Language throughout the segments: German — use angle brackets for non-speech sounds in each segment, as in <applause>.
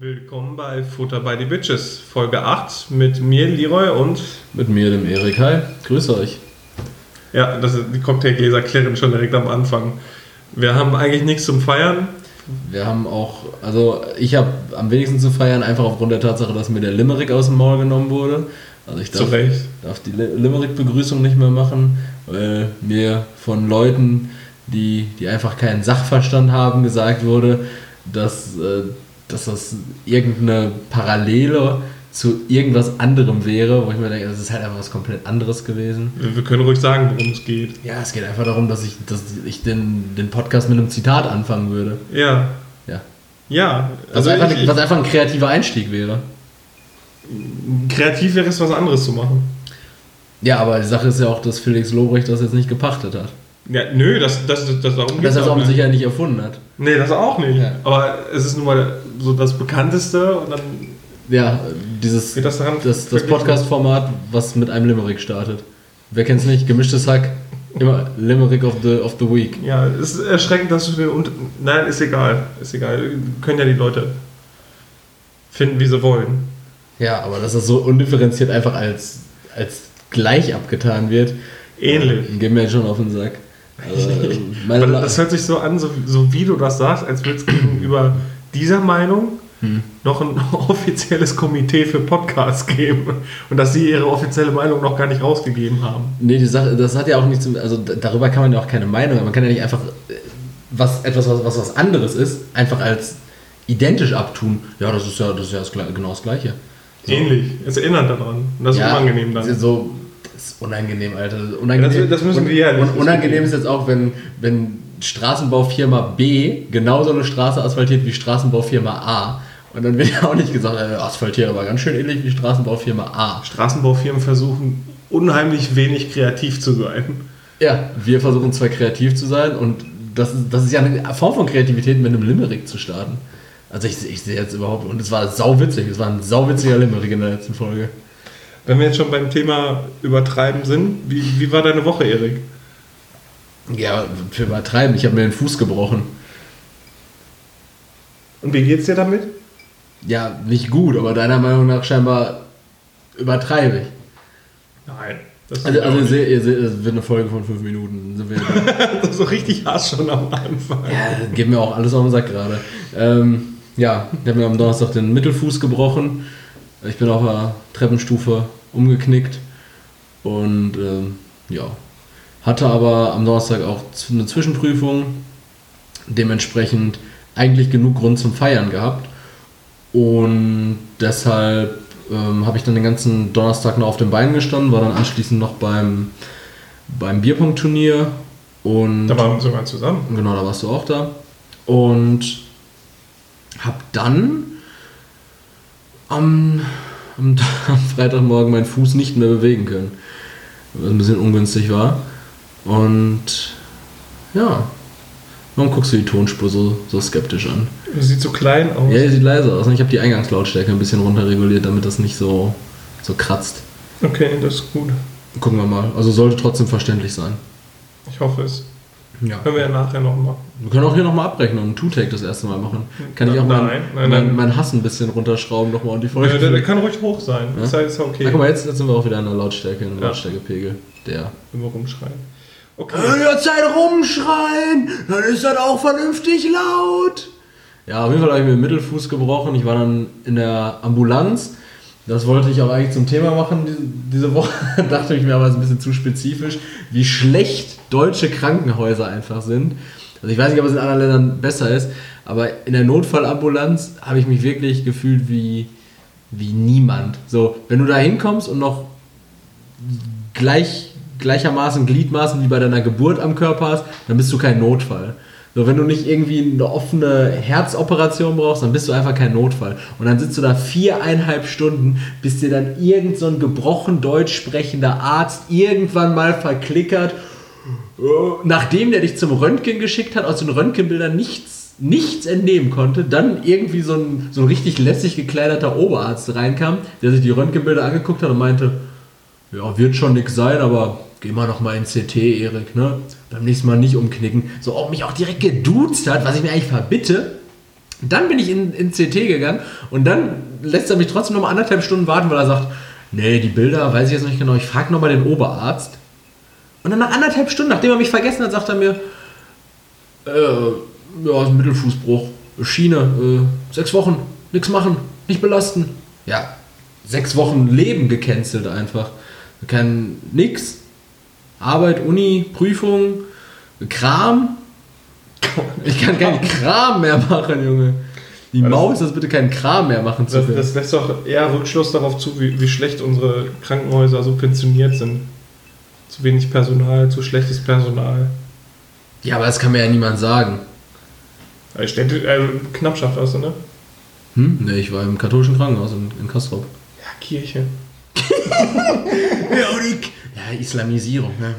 Willkommen bei Futter by the Bitches, Folge 8 mit mir, Leroy und. Mit mir, dem Erik. Hi, grüße euch. Ja, das ist, die Cocktailgläser klären schon direkt am Anfang. Wir haben eigentlich nichts zum Feiern. Wir haben auch, also ich habe am wenigsten zu feiern, einfach aufgrund der Tatsache, dass mir der Limerick aus dem Maul genommen wurde. Also ich darf, darf die Limerick-Begrüßung nicht mehr machen, weil mir von Leuten, die, die einfach keinen Sachverstand haben, gesagt wurde, dass. Äh, dass das irgendeine Parallele zu irgendwas anderem wäre, wo ich mir denke, das ist halt einfach was komplett anderes gewesen. Wir können ruhig sagen, worum es geht. Ja, es geht einfach darum, dass ich, dass ich den, den Podcast mit einem Zitat anfangen würde. Ja. Ja. Ja. Also was, einfach, ich, was einfach ein kreativer Einstieg wäre. Kreativ wäre es, was anderes zu machen. Ja, aber die Sache ist ja auch, dass Felix Lobrecht das jetzt nicht gepachtet hat. Ja, nö, das, das, das, das darum geht Dass er es auch sicher nicht erfunden hat. Nee, das auch nicht. Ja. Aber es ist nun mal so das bekannteste und dann. Ja, dieses das, das, das Podcast-Format, was mit einem Limerick startet. Wer kennt es nicht? Gemischtes Hack. Immer Limerick of the, of the Week. Ja, es ist erschreckend, dass du den. Und Nein, ist egal. Ist egal. Können ja die Leute finden, wie sie wollen. Ja, aber dass das so undifferenziert einfach als, als gleich abgetan wird. Ähnlich. Geht mir jetzt schon auf den Sack. Also, das hört sich so an, so, so wie du das sagst, als würde es gegenüber dieser Meinung hm. noch ein <laughs> offizielles Komitee für Podcasts geben und dass sie ihre offizielle Meinung noch gar nicht rausgegeben haben. Nee, die Sache, das hat ja auch nichts, also darüber kann man ja auch keine Meinung, man kann ja nicht einfach äh, was, etwas, was, was was anderes ist, einfach als identisch abtun. Ja, das ist ja, das ist ja das, genau das Gleiche. So. Ähnlich, es erinnert daran und das ist ja, unangenehm dann. So, ist unangenehm, Alter. Unangenehm. Das, das müssen wir ja nicht. Und unangenehm ist jetzt auch, wenn, wenn Straßenbaufirma B genauso eine Straße asphaltiert wie Straßenbaufirma A. Und dann wird ja auch nicht gesagt, äh, asphaltiert aber ganz schön ähnlich wie Straßenbaufirma A. Straßenbaufirmen versuchen unheimlich wenig kreativ zu sein. Ja, wir versuchen zwar kreativ zu sein und das, das ist ja eine Form von Kreativität, mit einem Limerick zu starten. Also ich, ich sehe jetzt überhaupt, und es war sauwitzig, es war ein sauwitziger Limerick in der letzten Folge. Wenn wir jetzt schon beim Thema Übertreiben sind, wie, wie war deine Woche, Erik? Ja, für Übertreiben, ich habe mir den Fuß gebrochen. Und wie geht's dir damit? Ja, nicht gut, aber deiner Meinung nach scheinbar übertreibe ich. Nein. also, also ihr seht, ihr seht, es wird eine Folge von fünf Minuten. Sind wir <laughs> das ist so richtig Hass schon am Anfang. Ja, geht mir auch alles auf den Sack gerade. Ähm, ja, ich habe mir am Donnerstag den Mittelfuß gebrochen. Ich bin auf der Treppenstufe umgeknickt und ähm, ja, hatte aber am Donnerstag auch eine Zwischenprüfung, dementsprechend eigentlich genug Grund zum Feiern gehabt und deshalb ähm, habe ich dann den ganzen Donnerstag noch auf den Beinen gestanden, war dann anschließend noch beim, beim Bierpunktturnier und... Da waren wir sogar zusammen. Genau, da warst du auch da und habe dann am am, <laughs> am Freitagmorgen meinen Fuß nicht mehr bewegen können. Was ein bisschen ungünstig war. Und ja, warum guckst du die Tonspur so, so skeptisch an? Sieht so klein aus. Ja, sieht leise aus. Und ich habe die Eingangslautstärke ein bisschen runterreguliert, damit das nicht so, so kratzt. Okay, das ist gut. Gucken wir mal. Also sollte trotzdem verständlich sein. Ich hoffe es. Ja. Können wir ja nachher nochmal. Wir können auch hier nochmal abbrechen und einen Two-Take das erste Mal machen. Kann ich auch nein, mein, nein, mein, mein, Hass ein bisschen runterschrauben nochmal und die Folge. Ja, der, der, kann ruhig hoch sein. Ja? Das heißt, okay. Na, guck mal, jetzt, jetzt sind wir auch wieder in der Lautstärke, in der ja. Lautstärkepegel. Der. Immer rumschreien. Okay. Wenn ihr Zeit rumschreien, dann ist das auch vernünftig laut. Ja, auf jeden Fall habe ich mir den Mittelfuß gebrochen. Ich war dann in der Ambulanz das wollte ich auch eigentlich zum Thema machen diese Woche. <laughs> Dachte ich mir aber, es ist ein bisschen zu spezifisch, wie schlecht deutsche Krankenhäuser einfach sind. Also ich weiß nicht, ob es in anderen Ländern besser ist, aber in der Notfallambulanz habe ich mich wirklich gefühlt wie, wie niemand. So, wenn du da hinkommst und noch gleich, gleichermaßen Gliedmaßen wie bei deiner Geburt am Körper hast, dann bist du kein Notfall. So, wenn du nicht irgendwie eine offene Herzoperation brauchst, dann bist du einfach kein Notfall. Und dann sitzt du da viereinhalb Stunden, bis dir dann irgend so ein gebrochen Deutsch sprechender Arzt irgendwann mal verklickert, nachdem der dich zum Röntgen geschickt hat, aus den Röntgenbildern nichts, nichts entnehmen konnte, dann irgendwie so ein, so ein richtig lässig gekleideter Oberarzt reinkam, der sich die Röntgenbilder angeguckt hat und meinte, ja, wird schon nix sein, aber geh mal noch mal in CT, Erik, ne? Beim nächsten Mal nicht umknicken. So auch mich auch direkt geduzt hat, was ich mir eigentlich verbitte. Dann bin ich in, in CT gegangen und dann lässt er mich trotzdem noch mal anderthalb Stunden warten, weil er sagt, nee, die Bilder weiß ich jetzt nicht genau, ich frage nochmal den Oberarzt. Und dann nach anderthalb Stunden, nachdem er mich vergessen hat, sagt er mir, äh, ja, ist ein Mittelfußbruch, Schiene, äh, sechs Wochen, nichts machen, nicht belasten. Ja, sechs Wochen Leben gecancelt einfach. Kein nix. Arbeit, Uni, Prüfung, Kram. Ich kann keinen Kram mehr machen, Junge. Die das- Maus ist bitte keinen Kram mehr machen zu Das, können. das lässt doch eher Rückschluss darauf zu, wie, wie schlecht unsere Krankenhäuser subventioniert sind. Zu wenig Personal, zu schlechtes Personal. ja, aber das kann mir ja niemand sagen. Äh, Städte, äh, Knappschaft hast du, ne? Hm? Ne, ich war im katholischen Krankenhaus in, in Kastrop. Ja, Kirche. <laughs> Ja, die ja, Islamisierung. Ne?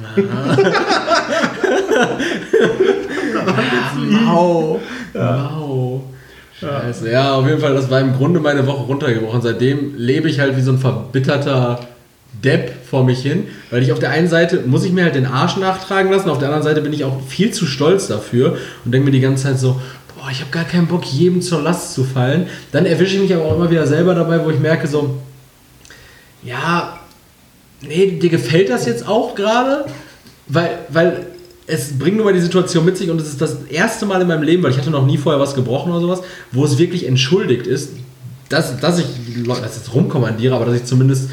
wow. Wow. Scheiße. Ja, auf jeden Fall, das war im Grunde meine Woche runtergebrochen. Seitdem lebe ich halt wie so ein verbitterter Depp vor mich hin, weil ich auf der einen Seite muss ich mir halt den Arsch nachtragen lassen, auf der anderen Seite bin ich auch viel zu stolz dafür und denke mir die ganze Zeit so, boah, ich habe gar keinen Bock, jedem zur Last zu fallen. Dann erwische ich mich aber auch immer wieder selber dabei, wo ich merke so, ja, nee, dir gefällt das jetzt auch gerade, weil, weil es bringt nur mal die Situation mit sich und es ist das erste Mal in meinem Leben, weil ich hatte noch nie vorher was gebrochen oder sowas, wo es wirklich entschuldigt ist, dass, dass ich Leute das jetzt rumkommandiere, aber dass ich zumindest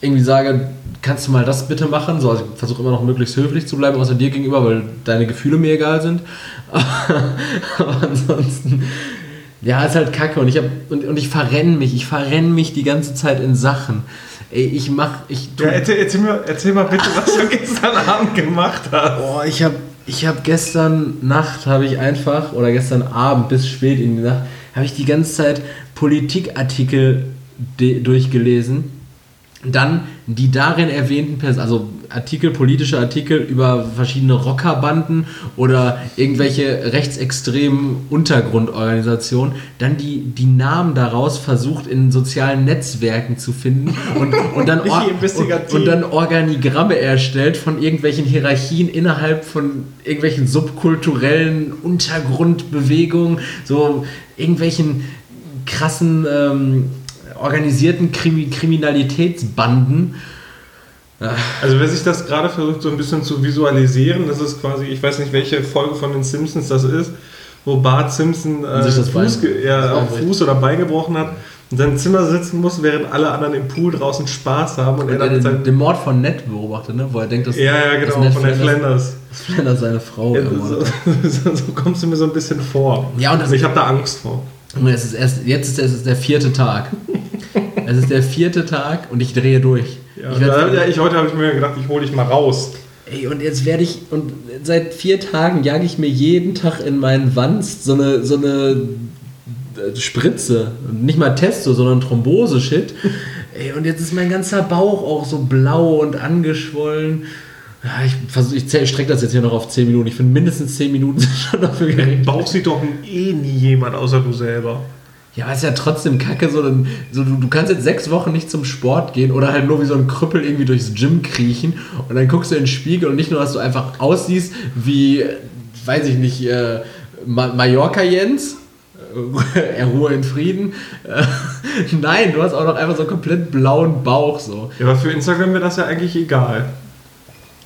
irgendwie sage, kannst du mal das bitte machen? So, also ich versuche immer noch möglichst höflich zu bleiben, außer dir gegenüber, weil deine Gefühle mir egal sind. <laughs> aber ansonsten, ja, ist halt kacke und ich, hab, und, und ich verrenne mich, ich verrenne mich die ganze Zeit in Sachen. Ey, ich mach, ich Ja, erzähl, erzähl, mal, erzähl mal bitte, was du <laughs> gestern Abend gemacht hast. Boah, ich habe ich hab gestern Nacht, habe ich einfach, oder gestern Abend bis spät in die Nacht, habe ich die ganze Zeit Politikartikel durchgelesen. Dann die darin erwähnten Personen, also Artikel, politische Artikel über verschiedene Rockerbanden oder irgendwelche rechtsextremen Untergrundorganisationen, dann die, die Namen daraus versucht in sozialen Netzwerken zu finden und, und, dann, <laughs> Or- und, und dann Organigramme erstellt von irgendwelchen Hierarchien innerhalb von irgendwelchen subkulturellen Untergrundbewegungen, so irgendwelchen krassen ähm, organisierten Krimi Kriminalitätsbanden. Also wer sich das gerade versucht so ein bisschen zu visualisieren, das ist quasi, ich weiß nicht, welche Folge von den Simpsons das ist, wo Bart Simpson äh, sich das Fuß, ja. Fuß oder Bein gebrochen hat und in seinem Zimmer sitzen muss, während alle anderen im Pool draußen Spaß haben und er Und dann er mit den, den Mord von Ned beobachtet, ne? wo er denkt, dass Ja, ja, genau, Ned von der Flanders. <laughs> dass Flanders seine Frau Ja, <laughs> so, so, kommst du mir so ein bisschen vor. Ja, und das- also ich habe da Angst vor. Und es ist erst, jetzt ist es ist der vierte Tag. <laughs> es ist der vierte Tag und ich drehe durch. Ja, ich da, ja, ich, heute habe ich mir gedacht, ich hole dich mal raus. Ey, und jetzt werde ich, und seit vier Tagen jage ich mir jeden Tag in meinen Wanst so eine, so eine äh, Spritze. Nicht mal Testo, sondern Thrombose-Shit. <laughs> Ey, und jetzt ist mein ganzer Bauch auch so blau und angeschwollen. Ja, ich versuch, ich strecke das jetzt hier noch auf 10 Minuten. Ich finde mindestens 10 Minuten <laughs> sind schon dafür gerecht. Bauch sieht doch eh nie jemand außer du selber. Ja, aber ist ja trotzdem kacke, so, dann, so du, du kannst jetzt sechs Wochen nicht zum Sport gehen oder halt nur wie so ein Krüppel irgendwie durchs Gym kriechen und dann guckst du in den Spiegel und nicht nur, dass du einfach aussiehst wie, weiß ich nicht, äh, Ma Mallorca Jens, äh, er <laughs> ruhe in Frieden. Äh, <laughs> Nein, du hast auch noch einfach so einen komplett blauen Bauch so. Ja, aber für Instagram wäre das ja eigentlich egal.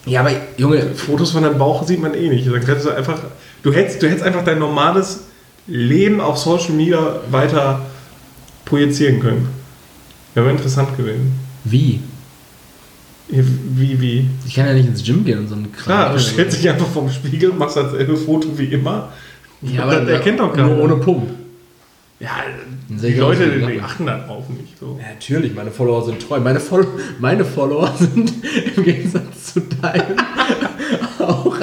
Ja, aber Junge, Fotos von deinem Bauch sieht man eh nicht. Dann könntest du einfach. Du hättest, du hättest einfach dein normales Leben auf Social Media weiter projizieren können. Wäre interessant gewesen. wie? Wie, wie? Ich kann ja nicht ins Gym gehen und so einen Klar, du stellst dich einfach vorm Spiegel, machst dasselbe Foto wie immer. ja, aber das erkennt doch nur keiner. ohne Pump. Ja, Dann die Leute die achten darauf nicht. So. Ja, natürlich, meine Follower sind treu. Meine, Fol meine Follower <laughs> sind im Gegensatz zu deinen <laughs> auch.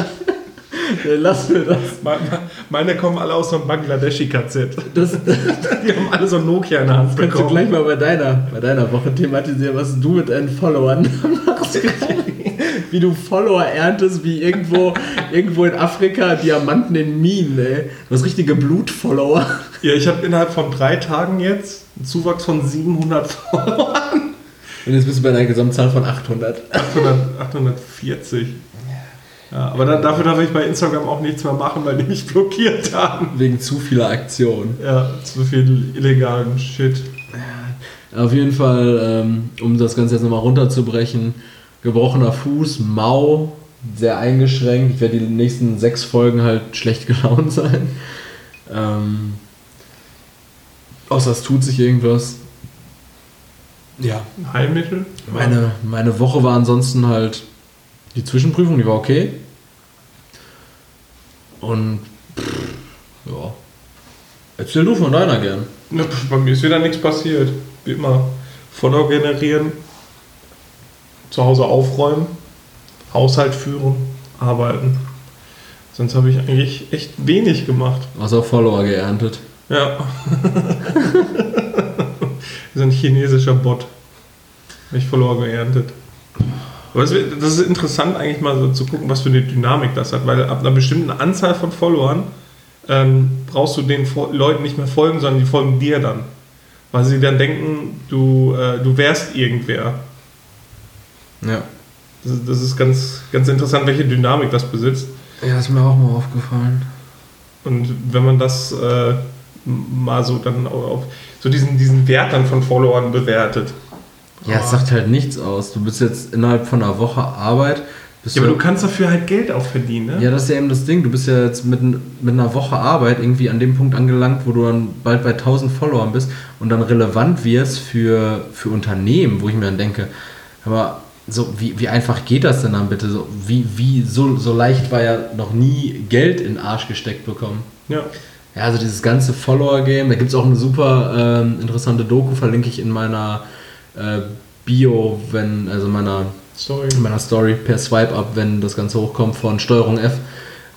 Lass mir das. Me- me- Meine kommen alle aus so einem Bangladeschi-KZ. <laughs> Die haben alle so ein Nokia in der Hand kannst du bekommen. gleich mal bei deiner, bei deiner Woche thematisieren, was du mit deinen Followern <laughs> machst. <laughs> Wie du Follower erntest, wie irgendwo, irgendwo in Afrika Diamanten in Minen, ey. Du hast richtige Blutfollower. Ja, ich habe innerhalb von drei Tagen jetzt einen Zuwachs von 700 Und jetzt bist du bei einer Gesamtzahl von 800. 800, 840. Ja, aber dann, dafür darf ich bei Instagram auch nichts mehr machen, weil die mich blockiert haben. Wegen zu vieler Aktionen. Ja, zu viel illegalen Shit. Auf jeden Fall, ähm, um das Ganze jetzt nochmal runterzubrechen, gebrochener Fuß, mau, sehr eingeschränkt. Ich werde die nächsten sechs Folgen halt schlecht <laughs> gelaunt sein. Ähm, außer es tut sich irgendwas. Ja. Heilmittel? Meine, meine Woche war ansonsten halt die Zwischenprüfung, die war okay. Und pff, ja. Erzähl du von deiner gern. Ne, bei mir ist wieder nichts passiert. Wie immer. Follower generieren, zu Hause aufräumen, Haushalt führen, arbeiten. Sonst habe ich eigentlich echt wenig gemacht. Außer Follower geerntet. Ja. <laughs> so ein chinesischer Bot. Habe ich Follower geerntet. Aber das ist interessant eigentlich mal so zu gucken, was für eine Dynamik das hat, weil ab einer bestimmten Anzahl von Followern ähm, brauchst du den Leuten nicht mehr folgen, sondern die folgen dir dann. Weil sie dann denken, du, äh, du wärst irgendwer. Ja. Das, das, ist ganz, ganz interessant, welche Dynamik das besitzt. Ja, ist mir auch mal aufgefallen. Und wenn man das äh, mal so dann auf so diesen, diesen Wert dann von Followern bewertet. Ja, es sagt halt nichts aus. Du bist jetzt innerhalb von einer Woche Arbeit. ja, aber du kannst dafür halt Geld auch verdienen, ne? Ja, das ist ja eben das Ding. Du bist ja jetzt mit, mit einer Woche Arbeit irgendwie an dem Punkt angelangt, wo du dann bald bei 1000 Followern bist und dann relevant wirst für, für Unternehmen, wo ich mir dann denke, aber so, wie, wie einfach geht das denn dann bitte? So, wie, wie, so, so leicht war ja noch nie Geld in den Arsch gesteckt bekommen. Ja. Ja, also dieses ganze Follower-Game, da gibt es auch eine super ähm, interessante Doku, verlinke ich in meiner äh, Bio, wenn, also meiner Story. In meiner Story per Swipe-Up, wenn das Ganze hochkommt von Steuerung F.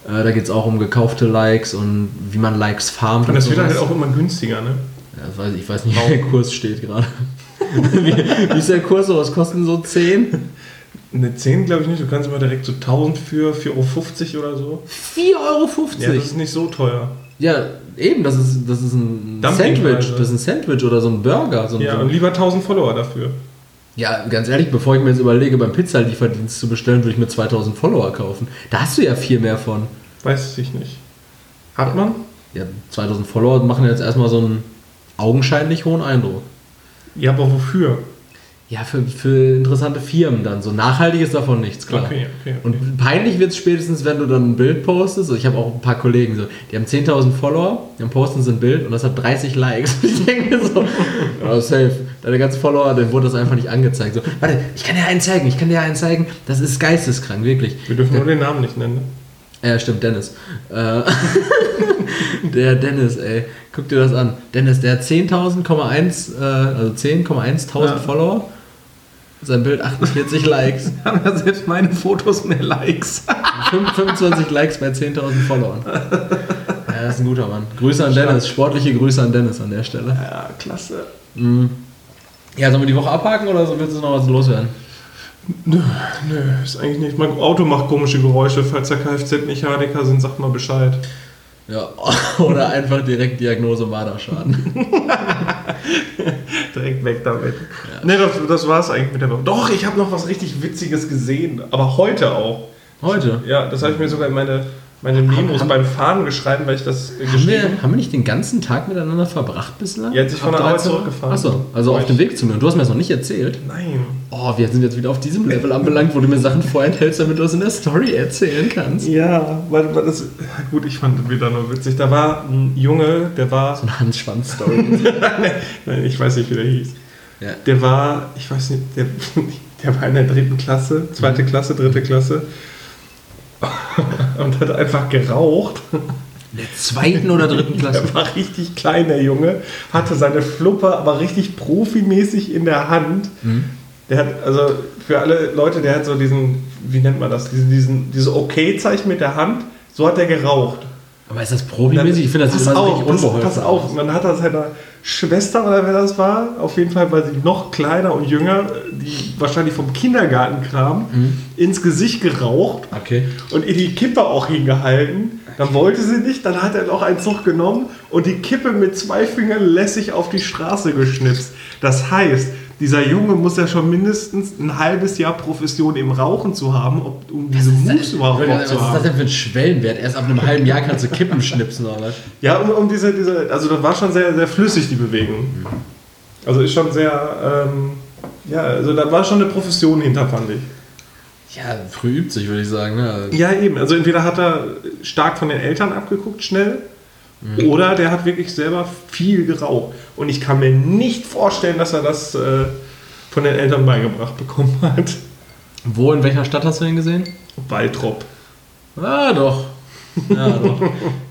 Äh, da geht es auch um gekaufte Likes und wie man Likes farmt. Und das wird halt auch immer günstiger, ne? Ja, ich weiß nicht, wie der Kurs steht gerade. <laughs> wie, wie, ist der Kurs? So, was kosten so 10? Eine 10 glaube ich nicht. Du kannst immer direkt so 1000 für 4,50 Euro oder so. 4,50 Euro? Ja, das ist nicht so teuer. Ja, eben, das ist, das ist ein Sandwich. Das ist ein Sandwich oder so ein Burger. So ja, so. und lieber 1000 Follower dafür. Ja, ganz ehrlich, bevor ich mir jetzt überlege, beim Pizzalieferdienst zu bestellen, würde ich mir 2000 Follower kaufen. Da hast du ja viel mehr von. Weiß ich nicht. Hat man? Ja, 2000 Follower machen jetzt erstmal so einen augenscheinlich hohen Eindruck. Ja, aber wofür? Ja, für, für interessante Firmen dann. So nachhaltig ist davon nichts, klar. Okay, okay, okay. Und peinlich wird es spätestens, wenn du dann ein Bild postest. Also ich habe auch ein paar Kollegen, so, die haben 10.000 Follower, dann posten sie ein Bild und das hat 30 Likes. <laughs> Und ich denke mir so, ja, safe. Deine ganzen Follower, denen wurde das einfach nicht angezeigt. So, warte, ich kann dir einen zeigen, ich kann dir einen zeigen. Das ist geisteskrank, wirklich. Wir dürfen nur den Namen nicht nennen, ne? Ja, stimmt, Dennis. Äh, <laughs> der Dennis, ey. Guck dir das an. Dennis, der hat 10.000,1, äh, also 10,1.000 ja. Follower. Sein Bild 48 Likes. <laughs> Haben ja selbst meine Fotos mehr Likes. <laughs> 25 Likes bei 10.000 Followern. <laughs> Ja, das ist ein guter Mann. Grüße an Dennis, sportliche Grüße an Dennis an der Stelle. Ja, klasse. Mhm. Ja, sollen wir die Woche abhaken oder willst du noch was loswerden? Nö, nö, ist eigentlich nicht. Mein Auto macht komische Geräusche. Falls der Kfz-Mechaniker sind, sagt mal Bescheid. Ja, <laughs> oder einfach direkt Diagnose Marderschaden. <laughs> direkt weg damit. Ja. Ne, das, das war es eigentlich mit der Woche. Doch, ich habe noch was richtig Witziges gesehen, aber heute auch. Heute? Ja, das habe ich mir sogar in meine meine Memos haben, beim Fahren geschrieben, weil ich das haben geschrieben wir, Haben wir nicht den ganzen Tag miteinander verbracht bislang? Ja, als ich von der Arbeit zurückgefahren Achso, also auf dem Weg zu mir. Und du hast mir das noch nicht erzählt? Nein. Oh, wir sind jetzt wieder auf diesem Level anbelangt, wo du mir Sachen vorenthältst, damit du es in der Story erzählen kannst. Ja, weil, weil das. Gut, ich fand das wieder nur witzig. Da war ein Junge, der war. So eine Hans-Schwanz-Story. <laughs> Nein, ich weiß nicht, wie der hieß. Ja. Der war, ich weiß nicht, der, <laughs> der war in der dritten Klasse, zweite mhm. Klasse, dritte Klasse <laughs> und hat einfach geraucht. In der zweiten oder dritten <laughs> Klasse? Der war richtig klein, der Junge. Hatte seine Fluppe aber richtig profimäßig in der Hand. Mhm. Der hat, also für alle Leute, der hat so diesen, wie nennt man das, diesen, diesen, dieses Okay-Zeichen mit der Hand. So hat er geraucht. Aber ist das profimäßig? Ich finde das pass auf, pass, pass auf, man hat das seiner Schwester oder wer das war, auf jeden Fall, weil sie noch kleiner und jünger, die wahrscheinlich vom Kindergarten kam, mhm. ins Gesicht geraucht okay. und ihr die Kippe auch hingehalten. Dann wollte sie nicht, dann hat er noch einen Zug genommen und die Kippe mit zwei Fingern lässig auf die Straße geschnipst. Das heißt, dieser Junge muss ja schon mindestens ein halbes Jahr Profession im Rauchen zu haben, um, um diese Moves überhaupt zu haben. Was ist das denn für ein Schwellenwert? Erst ab einem halben Jahr kannst du Kippen schnipsen, oder was? Ja, um, um diese, diese, also das war schon sehr, sehr flüssig, die Bewegung. Also ist schon sehr, ähm, ja, also da war schon eine Profession hinter, fand ich. Ja, früh übt sich, würde ich sagen. Ne? Ja, eben. Also entweder hat er stark von den Eltern abgeguckt, schnell, Mhm. Oder der hat wirklich selber viel geraucht. Und ich kann mir nicht vorstellen, dass er das äh, von den Eltern beigebracht bekommen hat. Wo, in welcher Stadt hast du ihn gesehen? Waltrop. Ah, doch. Ja, doch.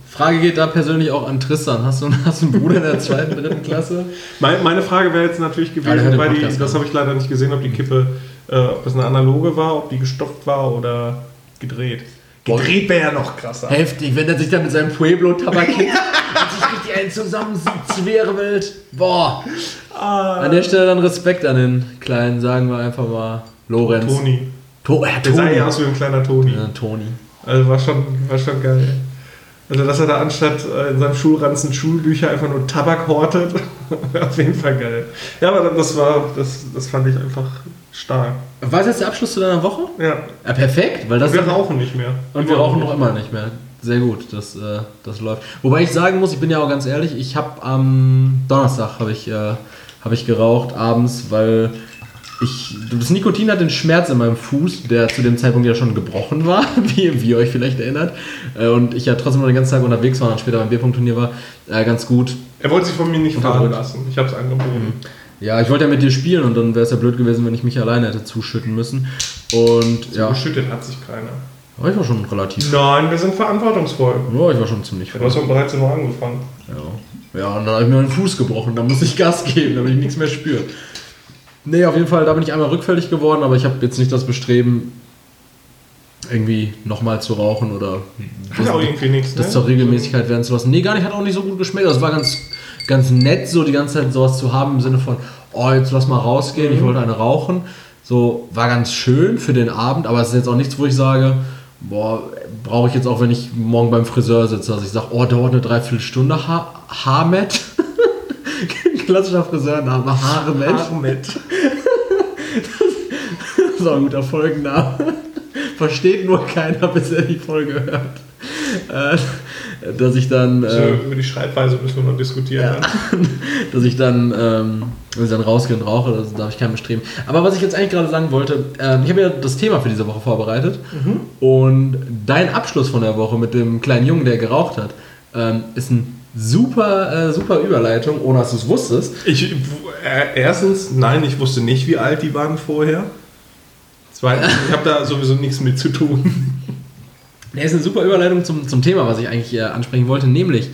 Frage geht da persönlich auch an Tristan. Hast du, hast du einen Bruder in der zweiten, dritten Klasse? Meine, Frage wäre jetzt natürlich gewesen, weil die, das habe ich leider nicht gesehen, ob die Kippe, äh, ob es eine analoge war, ob die gestopft war oder gedreht. Gedreht wäre ja noch krasser. Heftig, wenn er sich dann mit seinem Pueblo-Tabak <laughs> und sich richtig einen zusammenzwirbelt. Boah. Ah. An der Stelle dann Respekt an den Kleinen, sagen wir einfach mal Lorenz. Toni. To ja, Der sah ja aus wie ein kleiner Toni. Ja, Toni. Also war schon, war schon geil. Also, dass er da anstatt äh, in seinem Schulranzen Schulbücher einfach nur Tabak hortet, <laughs> auf jeden Fall geil. Ja, aber das war, das, das fand ich einfach stark. War das jetzt der Abschluss zu deiner Woche? Ja. ja perfekt, weil das. Und wir rauchen nicht mehr. Und wir rauchen noch immer nicht mehr. Sehr gut, das, äh, das läuft. Wobei ich sagen muss, ich bin ja auch ganz ehrlich, ich habe am Donnerstag habe ich, äh, hab ich geraucht abends, weil ich, das Nikotin hat den Schmerz in meinem Fuß, der zu dem Zeitpunkt ja schon gebrochen war, <laughs> wie, wie ihr euch vielleicht erinnert. Äh, und ich ja trotzdem noch den ganzen Tag unterwegs war und später beim Bierpunkt-Turnier war, äh, ganz gut. Er wollte sich von mir nicht fahren lassen. Ich habe es angeboten. Ja, ich wollte ja mit dir spielen und dann wäre es ja blöd gewesen, wenn ich mich alleine hätte zuschütten müssen. Und so ja. Geschüttet hat sich keiner. Aber ich war schon relativ. Nein, wir sind verantwortungsvoll. Ja, ich war schon ziemlich. Du hast um 13 Uhr angefangen. Ja. Ja, und dann habe ich mir einen Fuß gebrochen. Da muss ich Gas geben, damit ich nichts mehr spüre. Nee, auf jeden Fall, da bin ich einmal rückfällig geworden, aber ich habe jetzt nicht das Bestreben, irgendwie nochmal zu rauchen oder das, auch irgendwie nichts, das ne? zur Regelmäßigkeit werden zu lassen. Nee, gar nicht, hat auch nicht so gut geschmeckt. Das war ganz, ganz nett, so die ganze Zeit sowas zu haben im Sinne von, oh, jetzt lass mal rausgehen, mhm. ich wollte eine rauchen. So, war ganz schön für den Abend, aber es ist jetzt auch nichts, wo ich sage, boah, brauche ich jetzt auch, wenn ich morgen beim Friseur sitze, dass ich sage, oh, dauert eine Dreiviertelstunde ha Haarmet. <laughs> Klassischer Friseurname, Haaremet. Haaremet. <laughs> das ist auch ein guter Folgenname. Versteht nur keiner, bis er die Folge hört. Äh, dass ich dann. Äh, über die Schreibweise müssen wir noch diskutieren. Ja, <laughs> dass ich dann, ähm, wenn ich dann rausgehe und rauche, das darf ich keinem bestreben. Aber was ich jetzt eigentlich gerade sagen wollte, äh, ich habe ja das Thema für diese Woche vorbereitet. Mhm. Und dein Abschluss von der Woche mit dem kleinen Jungen, der geraucht hat, ähm, ist ein super, äh, super Überleitung, ohne dass du es wusstest. Ich, äh, erstens, nein, ich wusste nicht, wie alt die waren vorher. Zweitens, ich habe da sowieso nichts mit zu tun. Das ist eine super Überleitung zum, zum Thema, was ich eigentlich äh, ansprechen wollte, nämlich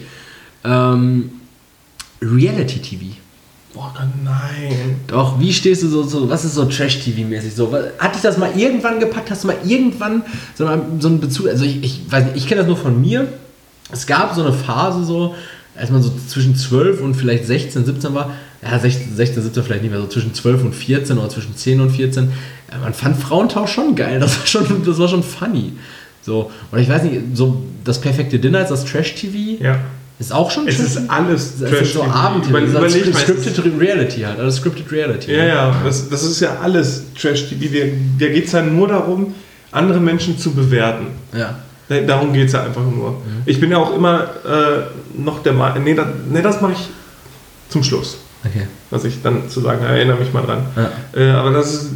ähm, Reality TV. Boah, nein. Doch, wie stehst du so, so was ist so Trash-TV-mäßig? So, hat dich das mal irgendwann gepackt? Hast du mal irgendwann so, mal, so einen Bezug? Also ich, ich weiß nicht, ich kenne das nur von mir. Es gab so eine Phase so, als man so zwischen 12 und vielleicht 16, 17 war, ja 16, 16 17 vielleicht nicht mehr, so zwischen 12 und 14 oder zwischen 10 und 14, ja, man fand Frauentausch schon geil, das war schon, das war schon funny. So, und ich weiß nicht, so das perfekte Dinner ist das Trash-TV. Ja. Ist auch schon Es ist alles Trash-TV. so Abend Über, über Scripted Reality halt, also Scripted Reality. Ja, ja, das, das ist ja alles Trash-TV. Da geht es ja nur darum, andere Menschen zu bewerten. Ja. Darum geht es ja einfach nur. Mhm. Ich bin ja auch immer äh, noch der Meinung, nee, das, nee, das mache ich zum Schluss. Okay. Was ich dann zu sagen, erinnere mich mal dran. Ja. Äh, aber das ist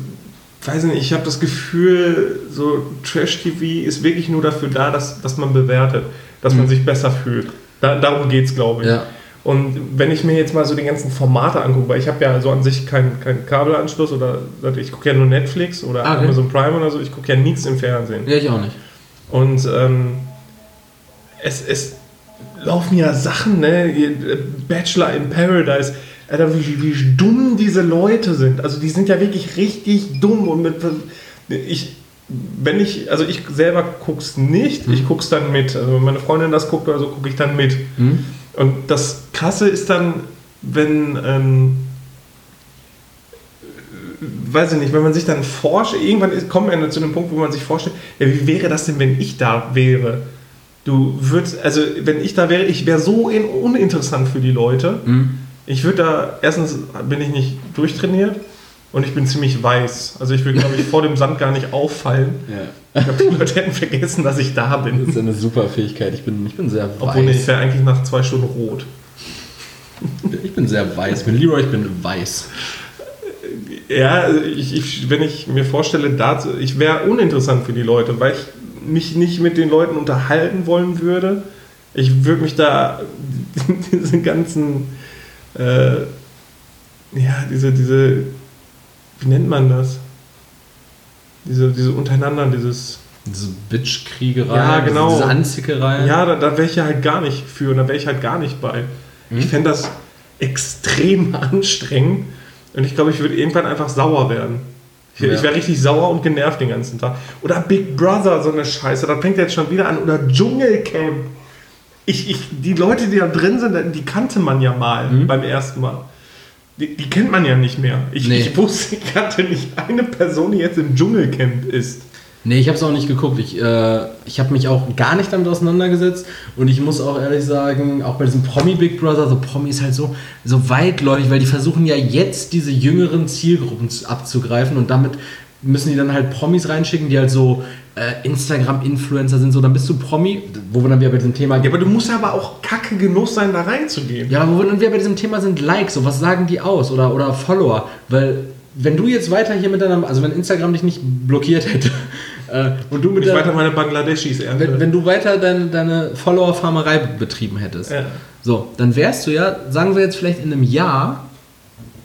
weiß nicht, ich habe das Gefühl, so Trash-TV ist wirklich nur dafür da, dass, dass man bewertet, dass mhm. man sich besser fühlt. Da, darum geht es, glaube ich. Ja. Und wenn ich mir jetzt mal so die ganzen Formate angucke, weil ich habe ja so an sich keinen kein Kabelanschluss oder ich gucke ja nur Netflix oder ah, okay. Amazon Prime oder so, ich gucke ja nichts im Fernsehen. Ja, ich auch nicht. Und ähm, es, es laufen ja Sachen, ne? Bachelor in Paradise, Alter, wie, wie dumm diese Leute sind. Also die sind ja wirklich richtig dumm und mit, ich, wenn ich, also ich selber guck's nicht, mhm. ich guck's dann mit. Also wenn meine Freundin das guckt oder so, gucke ich dann mit. Mhm. Und das Krasse ist dann, wenn, ähm, weiß ich nicht, wenn man sich dann forscht, irgendwann kommt man zu dem Punkt, wo man sich vorstellt, ja, wie wäre das denn, wenn ich da wäre? Du würdest, also wenn ich da wäre, ich wäre so uninteressant für die Leute. Mhm. Ich würde da, erstens bin ich nicht durchtrainiert Und ich bin ziemlich weiß. Also ich will, glaube ich, <laughs> vor dem Sand gar nicht auffallen. Ja. Ich glaube, die Leute hätten vergessen, dass ich da bin. Das ist eine super Fähigkeit. Ich bin, ich bin sehr weiß. Obwohl, ich wäre eigentlich nach zwei Stunden rot. <laughs> Ich bin sehr weiß. Ich bin Leroy, ich bin weiß. Ja, ich, ich, wenn ich mir vorstelle, dazu, ich wäre uninteressant für die Leute, weil ich mich nicht mit den Leuten unterhalten wollen würde. Ich würde mich da <laughs> diese ganzen, äh, ja, diese, diese, wie nennt man das? Diese, diese untereinander, dieses. Diese Bitch-Kriegerei, ja, genau. diese Anzickerei. Ja, da, da wäre ich ja halt gar nicht für, da wäre ich halt gar nicht bei. Mhm. Ich fände das extrem <laughs> anstrengend und ich glaube, ich würde irgendwann einfach sauer werden. Ich, ja. ich wäre richtig sauer und genervt den ganzen Tag. Oder Big Brother, so eine Scheiße, da fängt jetzt schon wieder an. Oder Dschungelcamp. Ich, ich, die Leute, die da drin sind, die kannte man ja mal mhm. beim ersten Mal. Die, die, kennt man ja nicht mehr. Ich, nee. ich wusste, ich kannte nicht eine Person, die jetzt im Dschungelcamp ist. Nee, ich habe es auch nicht geguckt. Ich, äh, ich habe mich auch gar nicht damit auseinandergesetzt. Und ich muss auch ehrlich sagen, auch bei diesem Promi Big Brother, so Promi ist halt so, so weitläufig, weil die versuchen ja jetzt diese jüngeren Zielgruppen abzugreifen und damit müssen die dann halt Promis reinschicken, die halt so äh, Instagram-Influencer sind, so dann bist du Promi, wo wir dann wieder bei diesem Thema Ja, aber du musst ja aber auch kacke genug sein, da reinzugehen. Ja, aber wo wir dann wieder bei diesem Thema sind, Likes, so was sagen die aus oder, oder Follower, weil wenn du jetzt weiter hier mit deinem, also wenn Instagram dich nicht blockiert hätte <laughs> äh, und du mit der, weiter meine Bangladeschis ernte. Wenn, wenn du weiter dein, deine Follower-Farmerei betrieben hättest, ja. so, dann wärst du ja, sagen wir jetzt vielleicht in einem Jahr,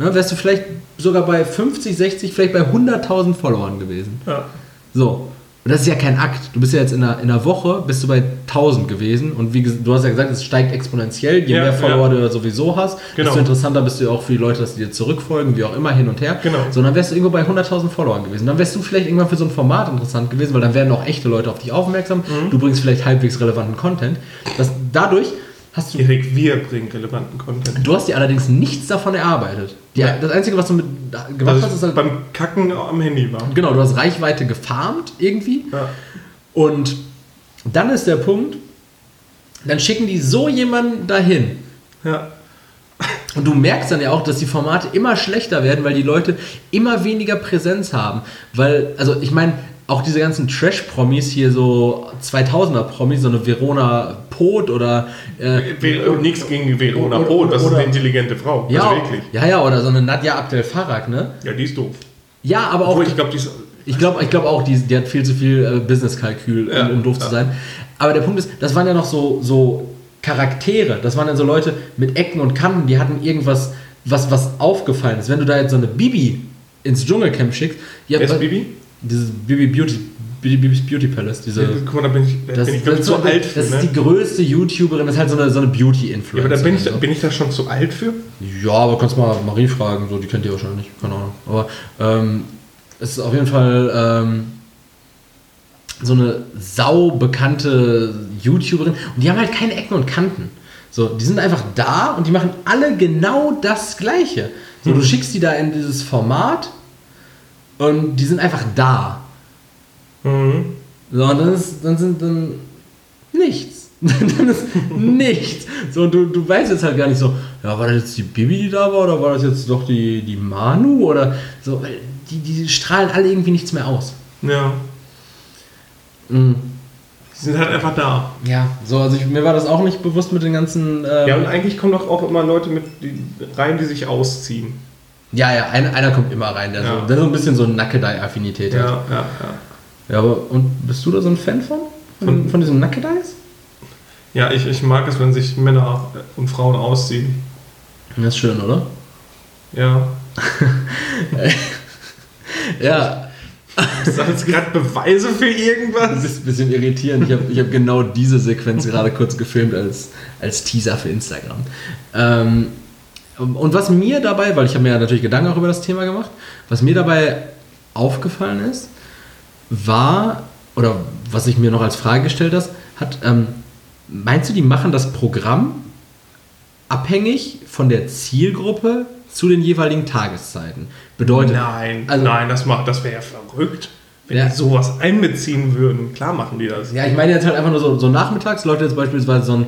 ne, wärst du vielleicht sogar bei 50, 60, vielleicht bei 100.000 Followern gewesen. Ja. So, und das ist ja kein Akt. Du bist ja jetzt in einer, in einer Woche, bist du bei 1000 gewesen. Und wie du hast ja gesagt, es steigt exponentiell. Je ja, mehr Follower ja. du sowieso hast, genau. desto interessanter bist du auch für die Leute, dass die dir zurückfolgen, wie auch immer, hin und her. Genau. So, dann wärst du irgendwo bei 100.000 Followern gewesen. Dann wärst du vielleicht irgendwann für so ein Format interessant gewesen, weil dann werden auch echte Leute auf dich aufmerksam. Mhm. Du bringst vielleicht halbwegs relevanten Content. Das, dadurch hast du. Erik, wir bringen relevanten Content. Du hast dir allerdings nichts davon erarbeitet. Ja. Das Einzige, was du mit gemacht also hast, ist halt. Beim Kacken am Handy war. Genau, du hast Reichweite gefarmt irgendwie. Ja. Und dann ist der Punkt, dann schicken die so jemanden dahin. Ja. Und du merkst dann ja auch, dass die Formate immer schlechter werden, weil die Leute immer weniger Präsenz haben. Weil, also ich meine, auch diese ganzen Trash-Promis hier, so 2000er-Promis, so eine Verona Pot oder. Äh, Nichts gegen Verona Pot, das ist eine intelligente Frau. Ja, also wirklich. ja, ja, oder so eine Nadja Abdel Farag, ne? Ja, die ist doof. Ja, aber auch. Obwohl, ich glaube, die ist. Ich glaube ich glaub auch, die, die hat viel zu viel äh, Business-Kalkül, ja, um, doof ja. zu sein. Aber der Punkt ist, das waren ja noch so, so Charaktere. Das waren dann so Leute mit Ecken und Kanten, die hatten irgendwas, was, was aufgefallen ist. Wenn du da jetzt so eine Bibi ins Dschungelcamp schickst. Ja, Wer ist Bibi? Dieses Bibi Beauty, Beauty Palace. Diese, ja, guck mal, da bin ich, das, bin ich ich, zu alt für. Das ist ne? die größte YouTuberin, das ist halt so eine, so eine Beauty-Influencer. Ja, aber da bin, ich, da, bin ich da schon zu alt für? Ja, aber kannst mal Marie fragen, so, die kennt ihr wahrscheinlich, keine Ahnung. Aber ähm, es ist auf jeden Fall ähm, so eine saubekannte YouTuberin und die haben halt keine Ecken und Kanten. So, die sind einfach da und die machen alle genau das Gleiche. So, mhm. du schickst die da in dieses Format und die sind einfach da. Mhm. So, und dann, ist, dann sind dann nichts. <laughs> dann ist nichts. So, und du, du weißt jetzt halt gar nicht so, ja, war das jetzt die Bibi, die da war, oder war das jetzt doch die, die Manu? Oder so, weil die, die strahlen alle irgendwie nichts mehr aus. Ja. Mhm. Die sind halt einfach da. Ja, so, also ich, mir war das auch nicht bewusst mit den ganzen. Ähm, ja, und eigentlich kommen doch auch immer Leute mit rein, die sich ausziehen. Ja, ja, ein, einer kommt immer rein, der, ja. so, der so ein bisschen so eine Nackedei-Affinität ja, hat. Ja, ja, ja. aber und bist du da so ein Fan von? Von, von, diesem Nackedeis? Ja, ich, ich mag es, wenn sich Männer und Frauen ausziehen. Das ist schön, oder? Ja. <laughs> ja. Ist das jetzt gerade Beweise für irgendwas? Das ist ein bisschen irritierend. Ich habe ich hab genau diese Sequenz gerade kurz gefilmt als, als Teaser für Instagram. Ähm, und was mir dabei, weil ich habe mir ja natürlich Gedanken auch über das Thema gemacht, was mir dabei aufgefallen ist, war, oder was ich mir noch als Frage gestellt habe, hat, ähm, meinst du, die machen das Programm abhängig von der Zielgruppe zu den jeweiligen Tageszeiten? Bedeutet. Nein, also, nein, das, das wäre ja verrückt. Wenn ja. die sowas einbeziehen würden, klar machen die das. Ja, ich meine jetzt halt einfach nur so, so nachmittags, Leute jetzt beispielsweise so ein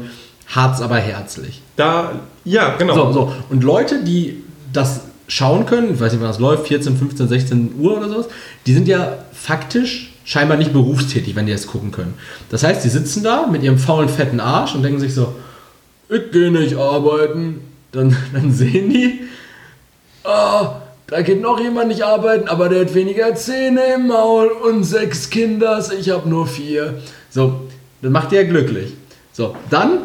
Harz aber herzlich. Da, ja, genau. So, so. Und Leute, die das schauen können, ich weiß nicht, wann das läuft, 14, 15, 16 Uhr oder sowas, die sind ja faktisch scheinbar nicht berufstätig, wenn die das gucken können. Das heißt, die sitzen da mit ihrem faulen, fetten Arsch und denken sich so, ich gehe nicht arbeiten. Dann, <laughs> dann sehen die, oh, da geht noch jemand nicht arbeiten, aber der hat weniger Zähne im Maul und sechs Kinders, ich habe nur vier. So, das macht ihr glücklich. So, dann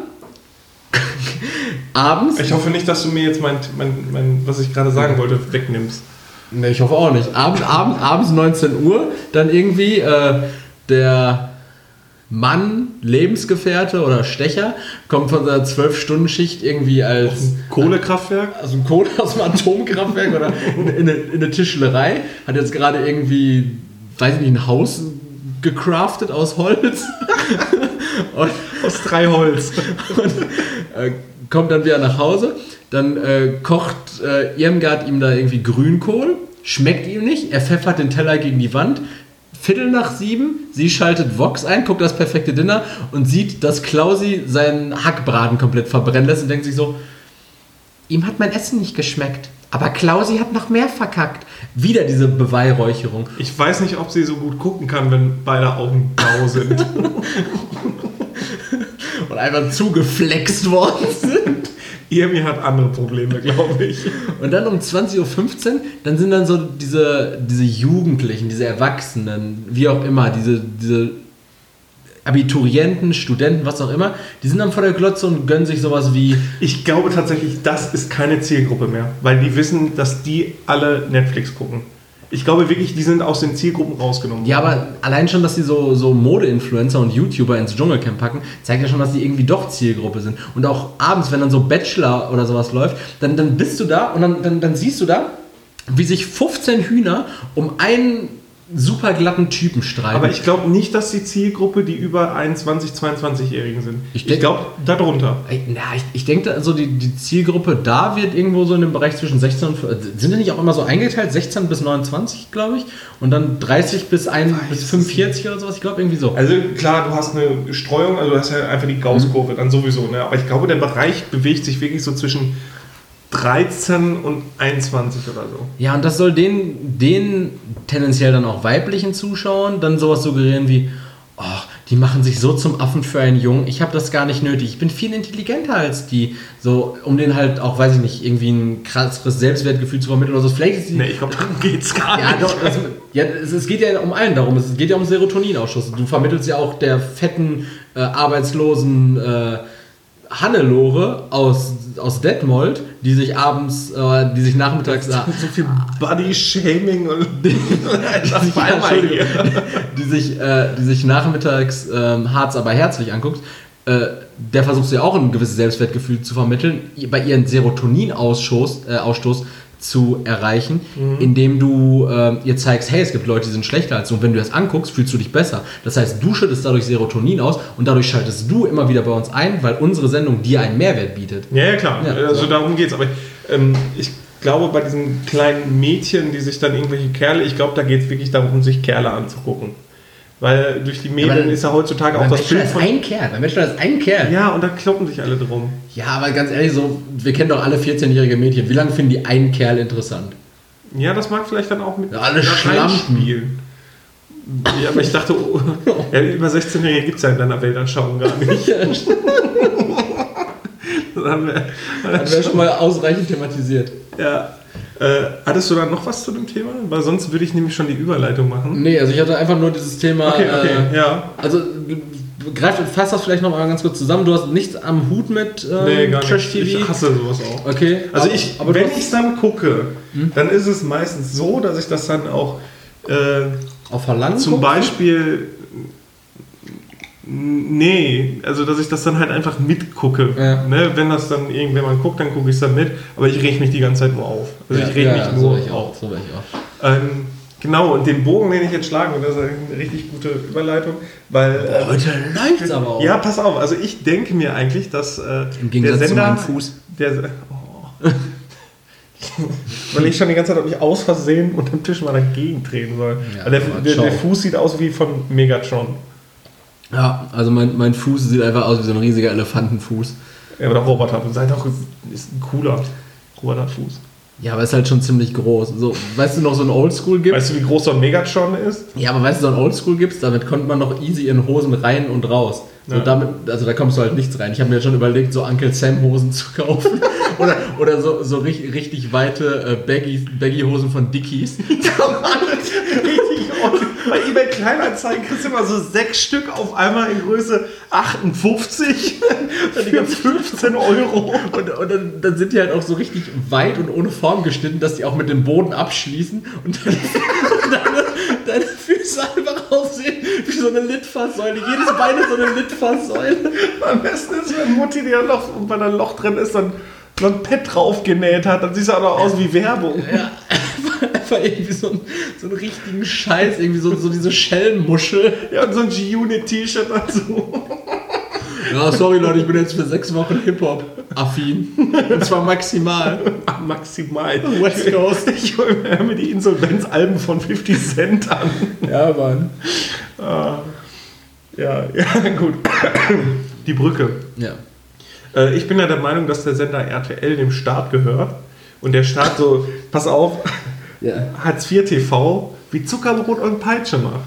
<laughs> abends. Ich hoffe nicht, dass du mir jetzt mein, mein, mein was ich gerade sagen wollte, wegnimmst. Ne, ich hoffe auch nicht. Abend, abend, abends 19 Uhr, dann irgendwie äh, der Mann, Lebensgefährte oder Stecher, kommt von seiner 12-Stunden-Schicht irgendwie als. Aus dem Kohlekraftwerk? Aus dem, Kohle, <laughs> aus dem Atomkraftwerk oder in, in, in eine Tischlerei. Hat jetzt gerade irgendwie, weiß ich nicht, ein Haus gecraftet aus Holz. <laughs> und, aus drei Holz. Und äh, kommt dann wieder nach Hause. Dann äh, kocht äh, Irmgard ihm da irgendwie Grünkohl. Schmeckt ihm nicht. Er pfeffert den Teller gegen die Wand. Viertel nach sieben, sie schaltet Vox ein, guckt das perfekte Dinner und sieht, dass Klausi seinen Hackbraten komplett verbrennen lässt und denkt sich so, ihm hat mein Essen nicht geschmeckt. Aber Klausi hat noch mehr verkackt. Wieder diese Beweihräucherung. Ich weiß nicht, ob sie so gut gucken kann, wenn beide Augen blau sind. <laughs> und einfach zugeflext worden <laughs> sind. Irmi hat andere Probleme, glaube ich. Und dann um 20.15 Uhr, dann sind dann so diese, diese Jugendlichen, diese Erwachsenen, wie auch immer, diese, diese Abiturienten, Studenten, was auch immer, die sind dann vor der Glotze und gönnen sich sowas wie. Ich glaube tatsächlich, das ist keine Zielgruppe mehr, weil die wissen, dass die alle Netflix gucken. Ich glaube wirklich, die sind aus den Zielgruppen rausgenommen. Ja, aber allein schon, dass sie so, so Mode-Influencer und YouTuber ins Dschungelcamp packen, zeigt ja schon, dass die irgendwie doch Zielgruppe sind. Und auch abends, wenn dann so Bachelor oder sowas läuft, dann, dann bist du da und dann, dann, dann siehst du da, wie sich 15 Hühner um einen super glatten Typen streiten. Aber ich glaube nicht, dass die Zielgruppe die über 21, 22-Jährigen sind. Ich, ich glaube darunter. Ich, ich, ich denke, also die, die Zielgruppe da wird irgendwo so in dem Bereich zwischen 16 und sind die nicht auch immer so eingeteilt? 16 bis 29, glaube ich. Und dann 30 bis, 1, bis 45 oder sowas. Ich glaube irgendwie so. Also klar, du hast eine Streuung, also du hast ja einfach die Gaußkurve mhm. dann sowieso. Ne? Aber ich glaube, der Bereich bewegt sich wirklich so zwischen 13 und 21 oder so. Ja, und das soll den, den tendenziell dann auch weiblichen Zuschauern dann sowas suggerieren wie, oh, die machen sich so zum Affen für einen Jungen, ich habe das gar nicht nötig, ich bin viel intelligenter als die. So, um den halt auch, weiß ich nicht, irgendwie ein krasseres Selbstwertgefühl zu vermitteln oder so. Vielleicht ist die, nee, ich glaube, darum geht es gar ja, nicht. Doch, das, ja, es, es, geht ja um allen darum, es geht ja um Serotoninausschuss. Du vermittelst ja auch der fetten, äh, arbeitslosen... Äh, Hannelore aus, aus Detmold, die sich abends, äh, die sich nachmittags. <laughs> so viel Body-Shaming und. <laughs> die, sich, die, sich, äh, die sich nachmittags äh, Harz aber herzlich anguckt. Äh, der versucht sie auch ein gewisses Selbstwertgefühl zu vermitteln. Bei ihren Serotoninausstoß äh, Ausstoß zu erreichen, mhm. indem du äh, ihr zeigst, hey, es gibt Leute, die sind schlechter als du. Und wenn du das anguckst, fühlst du dich besser. Das heißt, du schüttest dadurch Serotonin aus und dadurch schaltest du immer wieder bei uns ein, weil unsere Sendung dir einen Mehrwert bietet. Ja, ja klar. Ja, also so. darum geht es. Aber ähm, ich glaube, bei diesen kleinen Mädchen, die sich dann irgendwelche Kerle, ich glaube, da geht es wirklich darum, sich Kerle anzugucken. Weil durch die Medien ja, ist ja heutzutage auch das Bild von... ein Kerl, beim Bachelor ist ein Kerl. Ja, und da kloppen sich alle drum. Ja, aber ganz ehrlich, so, wir kennen doch alle 14-jährige Mädchen. Wie lange finden die einen Kerl interessant? Ja, das mag vielleicht dann auch mit ja, alle spielen. Ja, aber ich dachte, oh, ja, über 16-Jährige gibt es ja in deiner Weltanschauung gar nicht. <laughs> das haben wir, haben wir schon mal ausreichend thematisiert. Ja. Äh, hattest du da noch was zu dem Thema? Weil sonst würde ich nämlich schon die Überleitung machen. Nee, also ich hatte einfach nur dieses Thema. Okay, okay, äh, ja. Also greif, fass das vielleicht noch mal ganz kurz zusammen. Du hast nichts am Hut mit ähm, nee, gar Trash TV? Ich hasse sowas auch. Okay. Also ich, aber wenn ich es dann gucke, hm? dann ist es meistens so, dass ich das dann auch äh, auf Verlangen zum gucke? Beispiel Nee, also dass ich das dann halt einfach mitgucke. Ja. Ne? Wenn das dann irgendjemand guckt, dann gucke ich es dann mit, aber ich reg mich die ganze Zeit nur auf. Also ja, ich reg ja, mich nur so auf. So ich auch. Ähm, genau, und den Bogen, den ich jetzt schlagen, und das ist eine richtig gute Überleitung, weil. Boah, heute äh, läuft's aber auch. Ja, pass auf, also ich denke mir eigentlich, dass äh, Im Gegensatz der Sender. Zu Fuß. Der, oh. <laughs> weil ich schon die ganze Zeit nicht aus Versehen unterm Tisch mal dagegen drehen soll. Ja, der, der, der Fuß sieht aus wie von Megatron. Ja, also mein, mein Fuß sieht einfach aus wie so ein riesiger Elefantenfuß. Ja, oder Roboter. Seid auch ist ein cooler Roboterfuß. Ja, aber ist halt schon ziemlich groß. So, weißt du noch, so ein Oldschool gibt? Weißt du, wie groß so ein Megatron ist? Ja, aber weißt du, so ein Oldschool gibt's, damit konnte man noch easy in Hosen rein und raus. So Ja. damit, also da kommst du halt nichts rein. Ich habe mir schon überlegt, so Uncle Sam Hosen zu kaufen. <laughs> oder oder so, so richtig, richtig weite äh, Baggy, Baggy Hosen von Dickies. <laughs> Richtig. Bei eBay Kleinanzeigen kriegst du immer so sechs Stück auf einmal in Größe 58 <laughs> für 15 Euro. Und, und dann, dann sind die halt auch so richtig weit und ohne Form geschnitten, dass die auch mit dem Boden abschließen und dann <laughs> und deine, deine Füße einfach aussehen wie so eine Litfaßsäule. Jedes Bein ist so eine Litfaßsäule. Am besten ist, wenn Mutti dir noch, da ein Loch drin ist, dann so ein Pad drauf genäht hat, dann siehst du auch noch aus wie Werbung. Ja, <laughs> einfach irgendwie so, ein, so einen richtigen Scheiß, irgendwie so, so diese Schellenmuschel. Ja, und so ein G-Unit-T-Shirt dazu. Ja, sorry Leute, ich bin jetzt für sechs Wochen Hip-Hop-affin. Und zwar maximal. Maximal. West Coast. <laughs> Ich höre mir die Insolvenzalben von 50 Cent an. Ja, Mann. Ah. Ja, ja, gut. Die Brücke. Ja. Äh, ich bin ja der Meinung, dass der Sender RTL dem Staat gehört. Und der Staat so, pass auf, Ja. Hartz IV TV wie Zuckerbrot und Peitsche macht.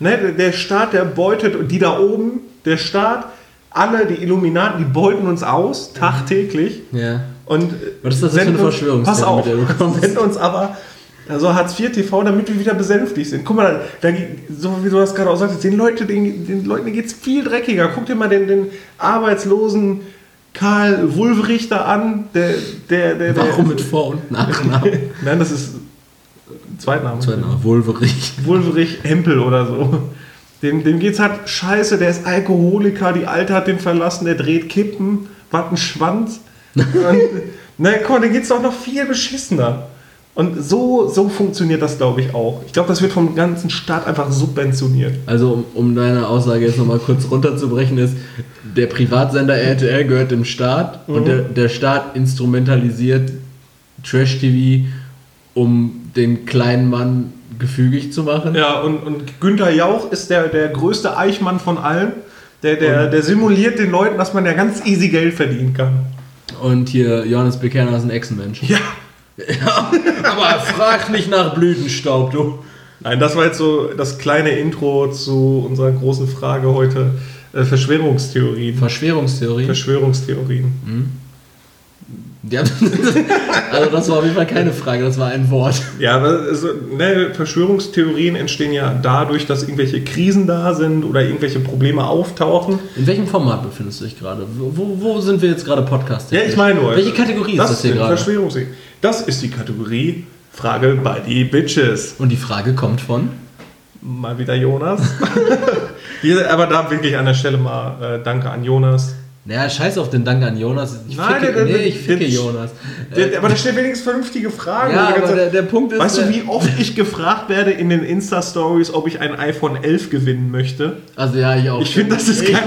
Ne, der- Staat, der beutet, und die da oben, der Staat, alle, die Illuminaten, die beuten uns aus, tagtäglich. Ja. Und Was ist das für eine Verschwörungstheorie, Pass auf, <laughs> senden uns aber also Hartz IV TV, damit wir wieder besänftigt sind. Guck mal, da, so wie du das gerade auch sagtest, den, Leute, den, den Leuten geht es viel dreckiger. Guck dir mal den, den arbeitslosen Karl Wulvrich da an. Der, der, der, der, Warum mit Vor- und Nachnamen? <laughs> Nein, das ist Zweitname. Zweiter Wolverich. Wulvrich Hempel oder so. Dem, dem geht's halt scheiße, der ist Alkoholiker, die Alte hat den verlassen, der dreht Kippen, wat ein Schwanz. <laughs> Und, na guck mal, dem geht's doch noch viel beschissener. Und so, so funktioniert das, glaube ich, auch. Ich glaube, das wird vom ganzen Staat einfach subventioniert. Also, um, um deine Aussage jetzt nochmal kurz runterzubrechen, ist, der Privatsender RTL gehört dem Staat und der, der Staat instrumentalisiert Trash-TV, um den kleinen Mann gefügig zu machen. Ja, und, und Günther Jauch ist der, der größte Eichmann von allen. Der, der, der simuliert den Leuten, dass man ja ganz easy Geld verdienen kann. Und hier, Johannes Bekerner ist ein Echsenmensch. Ja. Ja, <laughs> aber frag nicht nach Blütenstaub, du. Nein, das war jetzt so das kleine Intro zu unserer großen Frage heute. Äh, Verschwörungstheorien. Verschwörungstheorie. Verschwörungstheorien. Ja, <laughs> also das war auf jeden Fall keine Frage, das war ein Wort. Ja, aber also, ne, Verschwörungstheorien entstehen ja dadurch, dass irgendwelche Krisen da sind oder irgendwelche Probleme auftauchen. In welchem Format befindest du dich gerade? Wo, wo, sind wir jetzt gerade Podcast? Ja, ich meine nur. Welche Kategorie ist das hier gerade? Verschwörungstheorien. Das ist die Kategorie Frage bei die Bitches. Und die Frage kommt von? Mal wieder Jonas. <laughs> Aber da wirklich an der Stelle mal äh, Danke an Jonas. Naja, scheiß auf den Dank an Jonas. Ich Nein, ficke, der- der- nee, ich ficke der- Jonas. Der, aber der stellt wenigstens vernünftige Fragen. Ja, aber der, der Punkt ist... Weißt du, der- wie oft ich gefragt werde in den Insta-Stories, ob ich ein iPhone 11 gewinnen möchte? Also ja, ich auch. Ich finde, das ist kein.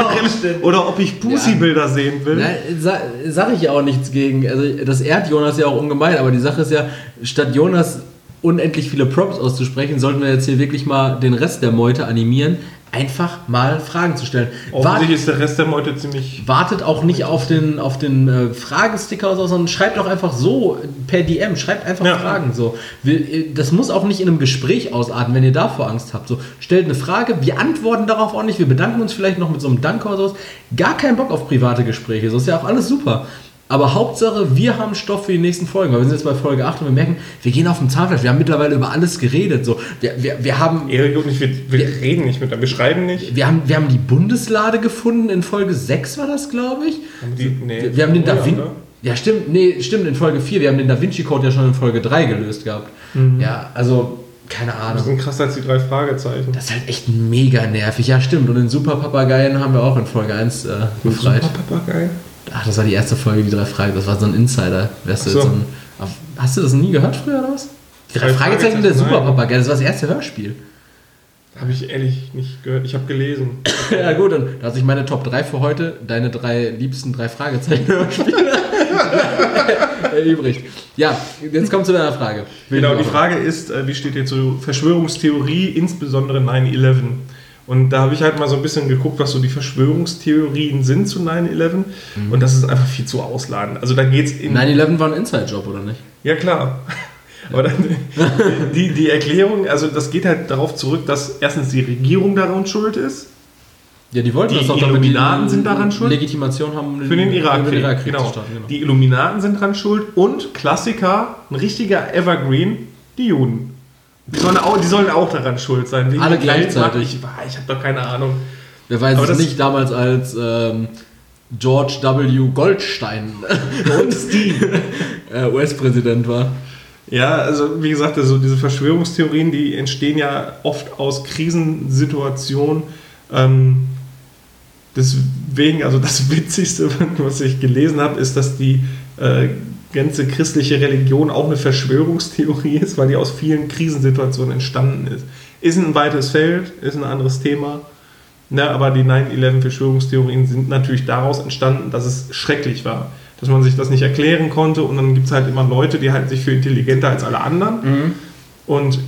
Oder ob ich Pussy-Bilder sehen will. Nein, sa sag ich ja auch nichts gegen. Also das ehrt Jonas ja auch ungemein, aber die Sache ist ja, statt Jonas unendlich viele Props auszusprechen, sollten wir jetzt hier wirklich mal den Rest der Meute animieren, einfach mal Fragen zu stellen. Offensichtlich ist der Rest der Meute ziemlich. wartet auch nicht auf den, auf den äh, Fragesticker oder so, sondern schreibt doch einfach so per DM, schreibt einfach Ja. Fragen so. Wir, das muss auch nicht in einem Gespräch ausarten, wenn ihr davor Angst habt. So, stellt eine Frage, wir antworten darauf auch nicht, wir bedanken uns vielleicht noch mit so einem Danke oder sowas. Gar keinen Bock auf private Gespräche, so ist ja auch alles super. Aber Hauptsache, wir haben Stoff für die nächsten Folgen, weil wir sind jetzt bei Folge 8 und wir merken, wir gehen auf dem Zahnfleisch, wir haben mittlerweile über alles geredet. So. Wir, wir, wir haben Erik und ich, wir, wir reden nicht miteinander, wir schreiben nicht. wir haben, wir haben die Bundeslade gefunden, in Folge 6 war das, glaube ich. Die, nee, Wir, wir haben den oh ja, Da Vinci. ne? Ja, stimmt, nee, stimmt, in Folge 4. Wir haben den Da Vinci Code ja schon in Folge 3 gelöst gehabt. Ja, also, keine Das Ahnung. sind krasser als die drei Fragezeichen. Das ist halt echt mega nervig. Ja, stimmt. Und den Super Papageien haben wir auch in Folge 1 äh, befreit. Super Papagei. Ach, das war die erste Folge, die drei Fragezeichen. Das war so ein Insider. Wärst du so. ein, hast du das nie gehört früher oder was? Die drei Fragezeichen der Fragezeichen, Super nein. Papagei. Das war das erste Hörspiel. Habe ich ehrlich nicht gehört. Ich habe gelesen. <laughs> ja, gut, dann da hat sich meine Top 3 für heute, deine drei liebsten drei Fragezeichen-Hörspiele <laughs> erübrigt. Ja, jetzt kommt zu deiner Frage. Genau, die Frage ist, äh, wie steht ihr zu Verschwörungstheorie, insbesondere 9-11? Und da habe ich halt mal so ein bisschen geguckt, was so die Verschwörungstheorien sind zu 9-11. Mhm. Und das ist einfach viel zu ausladend. Also da geht's in. 9-11 war ein Inside-Job, oder nicht? Ja, klar. <laughs> Aber dann, die, die Erklärung, also das geht halt darauf zurück, dass erstens die Regierung daran schuld ist. Ja, die wollten die das doch Illuminaten sind daran schuld. Legitimation haben für den Irakkrieg. Irak genau. Genau. Die Illuminaten sind daran schuld und Klassiker, ein richtiger Evergreen, die Juden. Die sollen auch, die sollen auch daran schuld sein. Wegen Alle gleichzeitig. Ich, ich habe doch keine Ahnung. Wer weiß Aber es nicht damals als ähm, George W. Goldstein <laughs> äh, US-Präsident war. Ja, also wie gesagt, also diese Verschwörungstheorien, die entstehen ja oft aus Krisensituationen. Ähm, deswegen, also das <laughs> Witzigste, was ich gelesen habe, ist, dass die äh, ganze christliche Religion auch eine Verschwörungstheorie ist, weil die aus vielen Krisensituationen entstanden ist. Ist ein weites Feld, ist ein anderes Thema. Ne, aber die 9-11-Verschwörungstheorien sind natürlich daraus entstanden, dass es schrecklich war. Dass man sich das nicht erklären konnte und dann gibt es halt immer Leute, die halten sich für intelligenter als alle anderen. Mhm. Und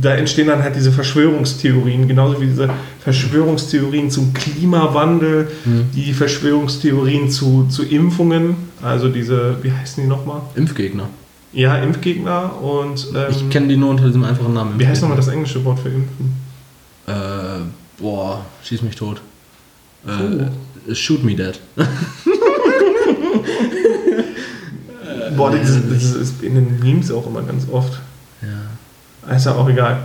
da entstehen dann halt diese Verschwörungstheorien, genauso wie diese Verschwörungstheorien zum Klimawandel, mhm. die Verschwörungstheorien zu, zu Impfungen, also diese, wie heißen die nochmal? Impfgegner. Ja, Impfgegner und. Ähm, ich kenne die nur unter diesem einfachen Namen. Wie heißt nochmal das englische Wort für Impfen? Äh, boah, schieß mich tot. Äh, shoot me dead. <laughs> boah, das, das ist in den Memes auch immer ganz oft. Ist ja auch egal.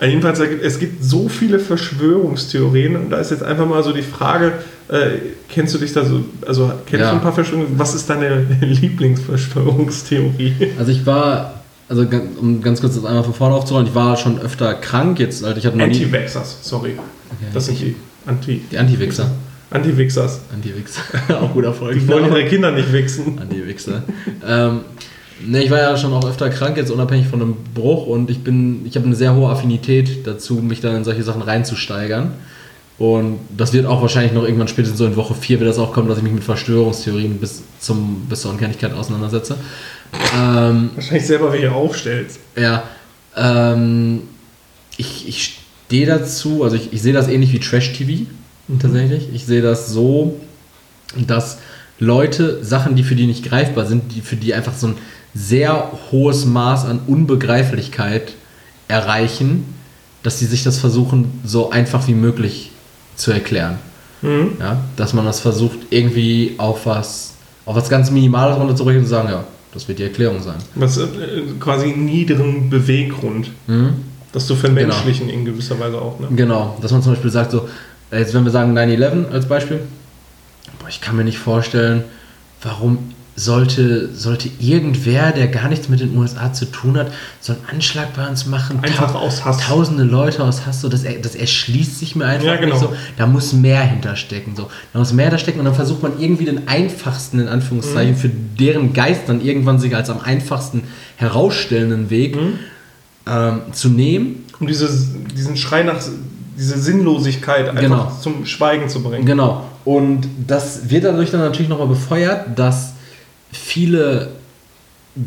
Ja. Äh, jedenfalls, es gibt so viele Verschwörungstheorien und da ist jetzt einfach mal so die Frage, äh, kennst du dich da so, also kennst ja. du ein paar Verschwörungen, was ist deine <laughs> Lieblingsverschwörungstheorie? Also ich war, also um ganz kurz das einmal von vorne aufzurollen, ich war schon öfter krank jetzt, also ich hatte noch Anti-Vaxxers, sorry. Okay. Das sind die Anti... Die Anti-Wichser. Anti-Wichsers. Anti-Wichser. <laughs> auch guter Erfolg. Die wollen ihre Kinder nicht wichsen. Anti-Wichser. ähm, Ne, ich war ja schon auch öfter krank, jetzt unabhängig von einem Bruch und ich bin, ich habe eine sehr hohe Affinität dazu, mich dann in solche Sachen reinzusteigern. Und das wird auch wahrscheinlich noch irgendwann spätestens so in Woche 4 wird das auch kommen, dass ich mich mit Verschwörungstheorien bis, zum, bis zur Unkennlichkeit auseinandersetze. Ähm, wahrscheinlich selber welche aufstellst. Ja. Ähm, ich, ich stehe dazu, also ich, ich sehe das ähnlich wie Trash-TV mhm. tatsächlich. Ich sehe das so, dass Leute Sachen, die für die nicht greifbar sind, die für die einfach so ein sehr hohes Maß an Unbegreiflichkeit erreichen, dass sie sich das versuchen, so einfach wie möglich zu erklären. Mhm. Ja, dass man das versucht, irgendwie auf was, auf was ganz Minimales runterzubrechen und zu sagen, ja, das wird die Erklärung sein. Was äh, quasi niederen Beweggrund. Mhm. Das zu vermenschlichen genau. in gewisser Weise auch. Ne? Genau, dass man zum Beispiel sagt, so, jetzt wenn wir sagen 9-11 als Beispiel, boah, ich kann mir nicht vorstellen, warum sollte, sollte irgendwer, der gar nichts mit den USA zu tun hat, so einen Anschlag bei uns machen. Einfach Ta aus Hass. Tausende Leute aus Hass, so, das, das erschließt sich mir einfach ja, genau. so. Da muss mehr hinterstecken. So. Da muss mehr hinterstecken und dann versucht man irgendwie den einfachsten, in Anführungszeichen, mhm. für deren Geist dann irgendwann sich als am einfachsten herausstellenden Weg mhm. ähm, zu nehmen. Um dieses, diesen Schrei nach diese Sinnlosigkeit einfach genau. zum Schweigen zu bringen. Genau. Und das wird dadurch dann natürlich nochmal befeuert, dass viele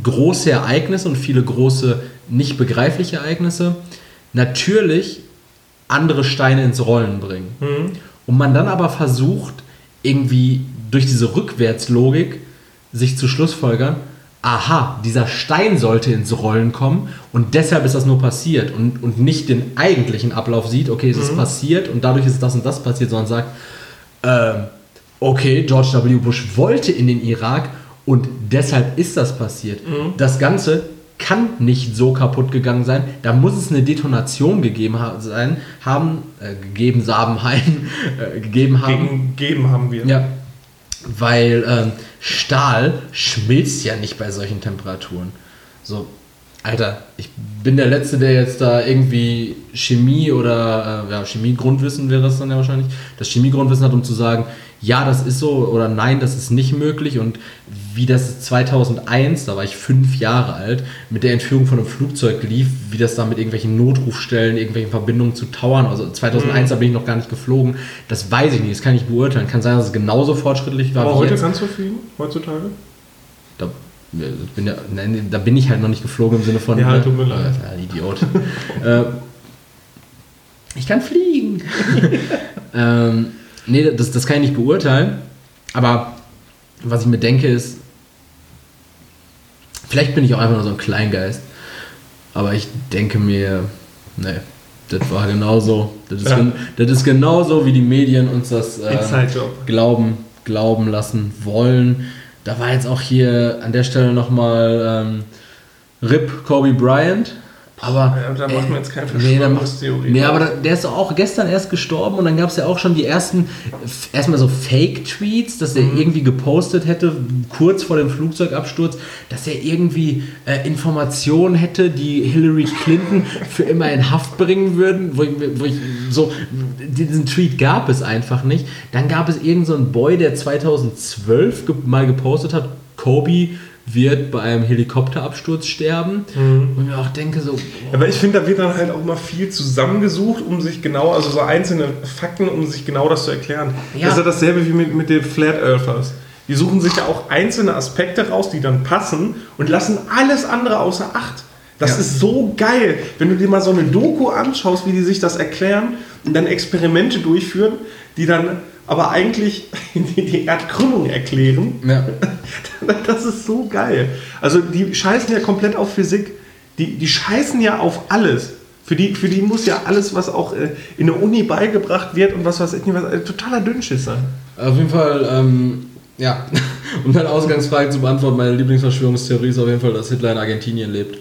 große Ereignisse und viele große nicht begreifliche Ereignisse natürlich andere Steine ins Rollen bringen. Mhm. Und man dann aber versucht, irgendwie durch diese Rückwärtslogik sich zu schlussfolgern, aha, dieser Stein sollte ins Rollen kommen und deshalb ist das nur passiert und, und nicht den eigentlichen Ablauf sieht, okay, es ist mhm. passiert und dadurch ist das und das passiert, sondern sagt, äh, okay, George W. Bush wollte in den Irak und deshalb ist das passiert. Mhm. Das Ganze kann nicht so kaputt gegangen sein. Da muss es eine Detonation gegeben ha sein, haben, äh, gegeben haben, <laughs> äh, gegeben haben. Gegeben haben wir. Ja. Weil ähm, Stahl schmilzt ja nicht bei solchen Temperaturen. So, Alter, ich bin der Letzte, der jetzt da irgendwie Chemie oder äh, ja, Chemie-Grundwissen wäre das dann ja wahrscheinlich, das Chemie-Grundwissen hat, um zu sagen, ja, das ist so oder nein, das ist nicht möglich. Und wie das 2001, da war ich fünf Jahre alt, mit der Entführung von einem Flugzeug lief, wie das da mit irgendwelchen Notrufstellen, irgendwelchen Verbindungen zu Towern, also 2001, mhm. da bin ich noch gar nicht geflogen, das weiß ich nicht, das kann ich beurteilen. Kann sein, dass es genauso fortschrittlich war. Aber heute jetzt. kannst du fliegen, heutzutage? Da bin, ja, nein, da bin ich halt noch nicht geflogen im Sinne von. Ja, tut mir leid. Ja, Idiot. <laughs> äh, Ich kann fliegen. <laughs> ähm, nee, das, das kann ich nicht beurteilen. Aber was ich mir denke ist, vielleicht bin ich auch einfach nur so ein Kleingeist. Aber ich denke mir, nee, das war genauso. Das ist, ja. gen, das ist genauso, wie die Medien uns das äh, glauben, glauben lassen wollen. Da war jetzt auch hier an der Stelle nochmal ähm, Rip Kobe Bryant. Aber ja, da machen wir jetzt keine Verschwörungstheorie. Nee, nee, aber der ist auch gestern erst gestorben und dann gab es ja auch schon die ersten, erstmal so Fake-Tweets, dass er mhm. irgendwie gepostet hätte, kurz vor dem Flugzeugabsturz, dass er irgendwie äh, Informationen hätte, die Hillary Clinton für immer in Haft bringen würden, wo ich, wo ich so, diesen Tweet gab es einfach nicht. Dann gab es irgendeinen so Boy, der 2012 mal gepostet hat, Kobe wird bei einem Helikopterabsturz sterben. Mhm. Und mir auch denke so. Oh. Aber ich finde, da wird dann halt auch mal viel zusammengesucht, um sich genau, also so einzelne Fakten, um sich genau das zu erklären. Ja. Das ist ja dasselbe wie mit, mit den Flat Earthers. Die suchen sich ja auch einzelne Aspekte raus, die dann passen und lassen alles andere außer Acht. Das ja. ist so geil, wenn du dir mal so eine Doku anschaust, wie die sich das erklären und dann Experimente durchführen, die dann aber eigentlich <laughs> die Erdkrümmung erklären. Ja. <laughs> Das ist so geil. Also die scheißen ja komplett auf Physik. Die, die scheißen ja auf alles. Für die, für die muss ja alles, was auch äh, in der Uni beigebracht wird und was weiß ich nicht, was, äh, totaler Dünnschiss sein. Auf jeden Fall, ähm, ja, <laughs> um deine Ausgangsfrage zu beantworten, meine Lieblingsverschwörungstheorie ist auf jeden Fall, dass Hitler in Argentinien lebt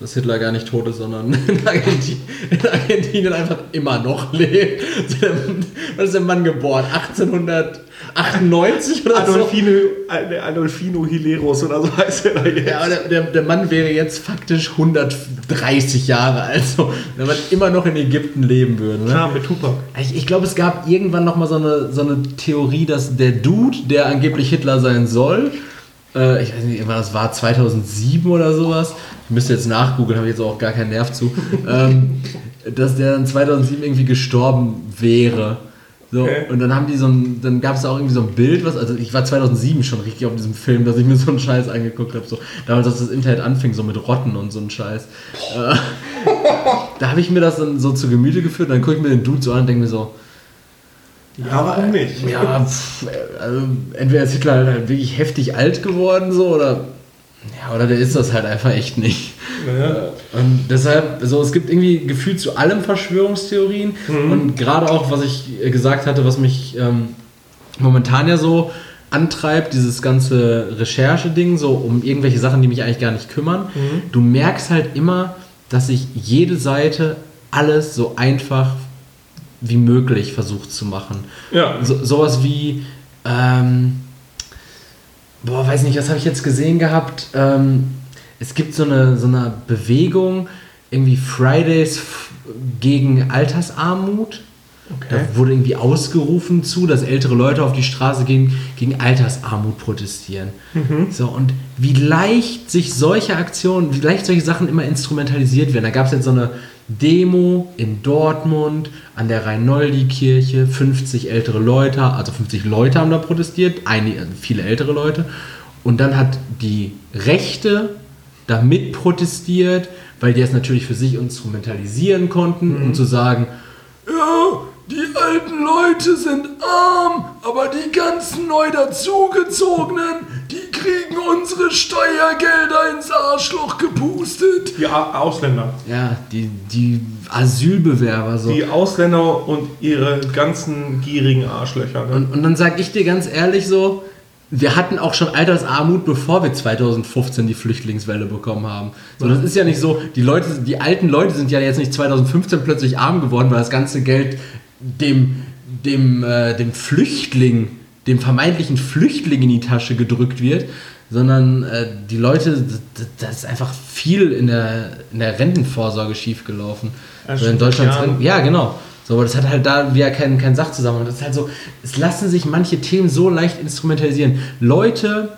dass Hitler gar nicht tot ist, sondern <laughs> in Argentinien, in Argentinien einfach immer noch lebt. Wann ist der Mann geboren? 1898 oder Adolfino, so? Äh, Adolfino Hileros oder so heißt er da jetzt. Ja, der, der, der, Mann wäre jetzt faktisch 130 Jahre alt, also, wenn man immer noch in Ägypten leben würde. Ne? Klar, mit Tupac. Ich, ich glaube, es gab irgendwann noch mal so eine, so eine Theorie, dass der Dude, der angeblich Hitler sein soll, äh, ich weiß nicht, das war 2007 oder sowas, ich müsste jetzt nachgoogeln, habe ich jetzt auch gar keinen Nerv zu, <laughs> ähm, dass der dann 2007 irgendwie gestorben wäre. So, okay. Und dann haben die so ein, dann gab es auch irgendwie so ein Bild, was, also ich war 2007 schon richtig auf diesem Film, dass ich mir so einen Scheiß angeguckt habe, so, damals, als das Internet anfing, so mit Rotten und so ein Scheiß. Äh, <laughs> da habe ich mir das dann so zu Gemüte geführt, und dann gucke ich mir den Dude so an und denke mir so, ja, warum nicht? Ja, pff, also entweder ist Hitler halt wirklich heftig alt geworden, so, oder, ja, oder der ist das halt einfach echt nicht. Ja. Und deshalb, also es gibt irgendwie gefühlt zu allem Verschwörungstheorien mhm. und gerade auch, was ich gesagt hatte, was mich ähm, momentan ja so antreibt, dieses ganze Recherche-Ding, so um irgendwelche Sachen, die mich eigentlich gar nicht kümmern. Mhm. Du merkst halt immer, dass sich jede Seite alles so einfach wie möglich versucht zu machen. Ja. So, sowas wie, ähm, boah, weiß nicht, was habe ich jetzt gesehen gehabt? Ähm, es gibt so eine, so eine Bewegung, irgendwie Fridays gegen Altersarmut. Okay. Da wurde irgendwie ausgerufen zu, dass ältere Leute auf die Straße gehen, gegen Altersarmut protestieren. Mhm. So, und wie leicht sich solche Aktionen, wie leicht solche Sachen immer instrumentalisiert werden. Da gab es jetzt so eine, Demo in Dortmund an der Rhein-Noldi-Kirche. 50 ältere Leute, also 50 Leute haben da protestiert, einige, also viele ältere Leute. Und dann hat die Rechte da mit protestiert, weil die es natürlich für sich instrumentalisieren konnten, mhm. um zu sagen, ja, die alten Leute sind arm, aber die ganzen neu dazugezogenen, die kriegen unsere Steuergelder ins Arschloch gepustet. Die Ausländer. Ja, die, die Asylbewerber. So. Die Ausländer und ihre ganzen gierigen Arschlöcher. Ne? Und, und dann sag ich dir ganz ehrlich so, wir hatten auch schon Altersarmut, bevor wir 2015 die Flüchtlingswelle bekommen haben. So, das ist ja nicht so, die Leute, die alten Leute sind ja jetzt nicht 2015 plötzlich arm geworden, weil das ganze Geld dem, dem, äh, dem Flüchtling, dem vermeintlichen Flüchtling in die Tasche gedrückt wird, sondern äh, die Leute, da ist einfach viel in der, in der Rentenvorsorge schiefgelaufen. Also in Deutschland, ja, ja genau. So, aber das hat halt da wieder keinen kein Sachzusammenhang. Das ist halt so, es lassen sich manche Themen so leicht instrumentalisieren. Leute,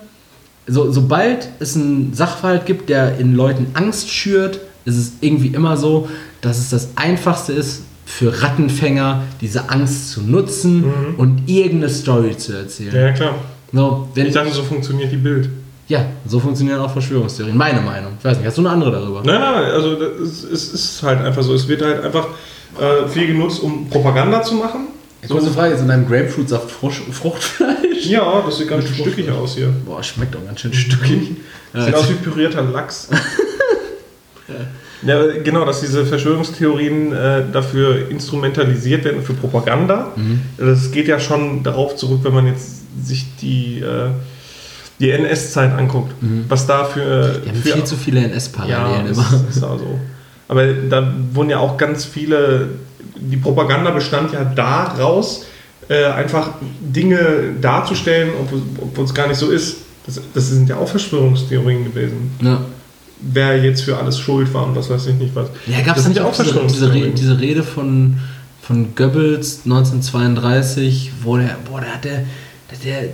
so, sobald es einen Sachverhalt gibt, der in Leuten Angst schürt, ist es irgendwie immer so, dass es das Einfachste ist, für Rattenfänger diese Angst zu nutzen mhm. und irgendeine Story zu erzählen. Ja, klar. So, wenn ich dachte, so funktioniert die Bild. Ja, so funktionieren auch Verschwörungstheorien. Meine Meinung. Ich weiß nicht, hast du eine andere darüber? Nein, nein, also es ist halt einfach so. Es wird halt einfach äh, viel genutzt, um Propaganda zu machen. So eine Frage, ist in deinem Grapefruitsaft Fruchtfleisch? Ja, das sieht ganz schön stückig aus hier. Boah, schmeckt auch ganz schön stückig. <laughs> Sieht aus wie pürierter Lachs. <laughs> <laughs> ja, genau, dass diese Verschwörungstheorien äh, dafür instrumentalisiert werden für Propaganda. Mhm. Das geht ja schon darauf zurück, wenn man jetzt sich die, äh, die NS-Zeit anguckt. Mhm. Was da für. Ja, für viel zu viele NS-Parallelen ja, immer. Ist, ist also. Aber da wurden ja auch ganz viele. Die Propaganda bestand ja daraus, äh, einfach Dinge darzustellen, obwohl es gar nicht so ist. Das, das sind ja auch Verschwörungstheorien gewesen. Ja. Wer jetzt für alles schuld war und was weiß ich nicht was. Ja, gab es nicht auch diese, diese, Rede, diese Rede von, von Goebbels 1932, wo der, boah, der hat der, der,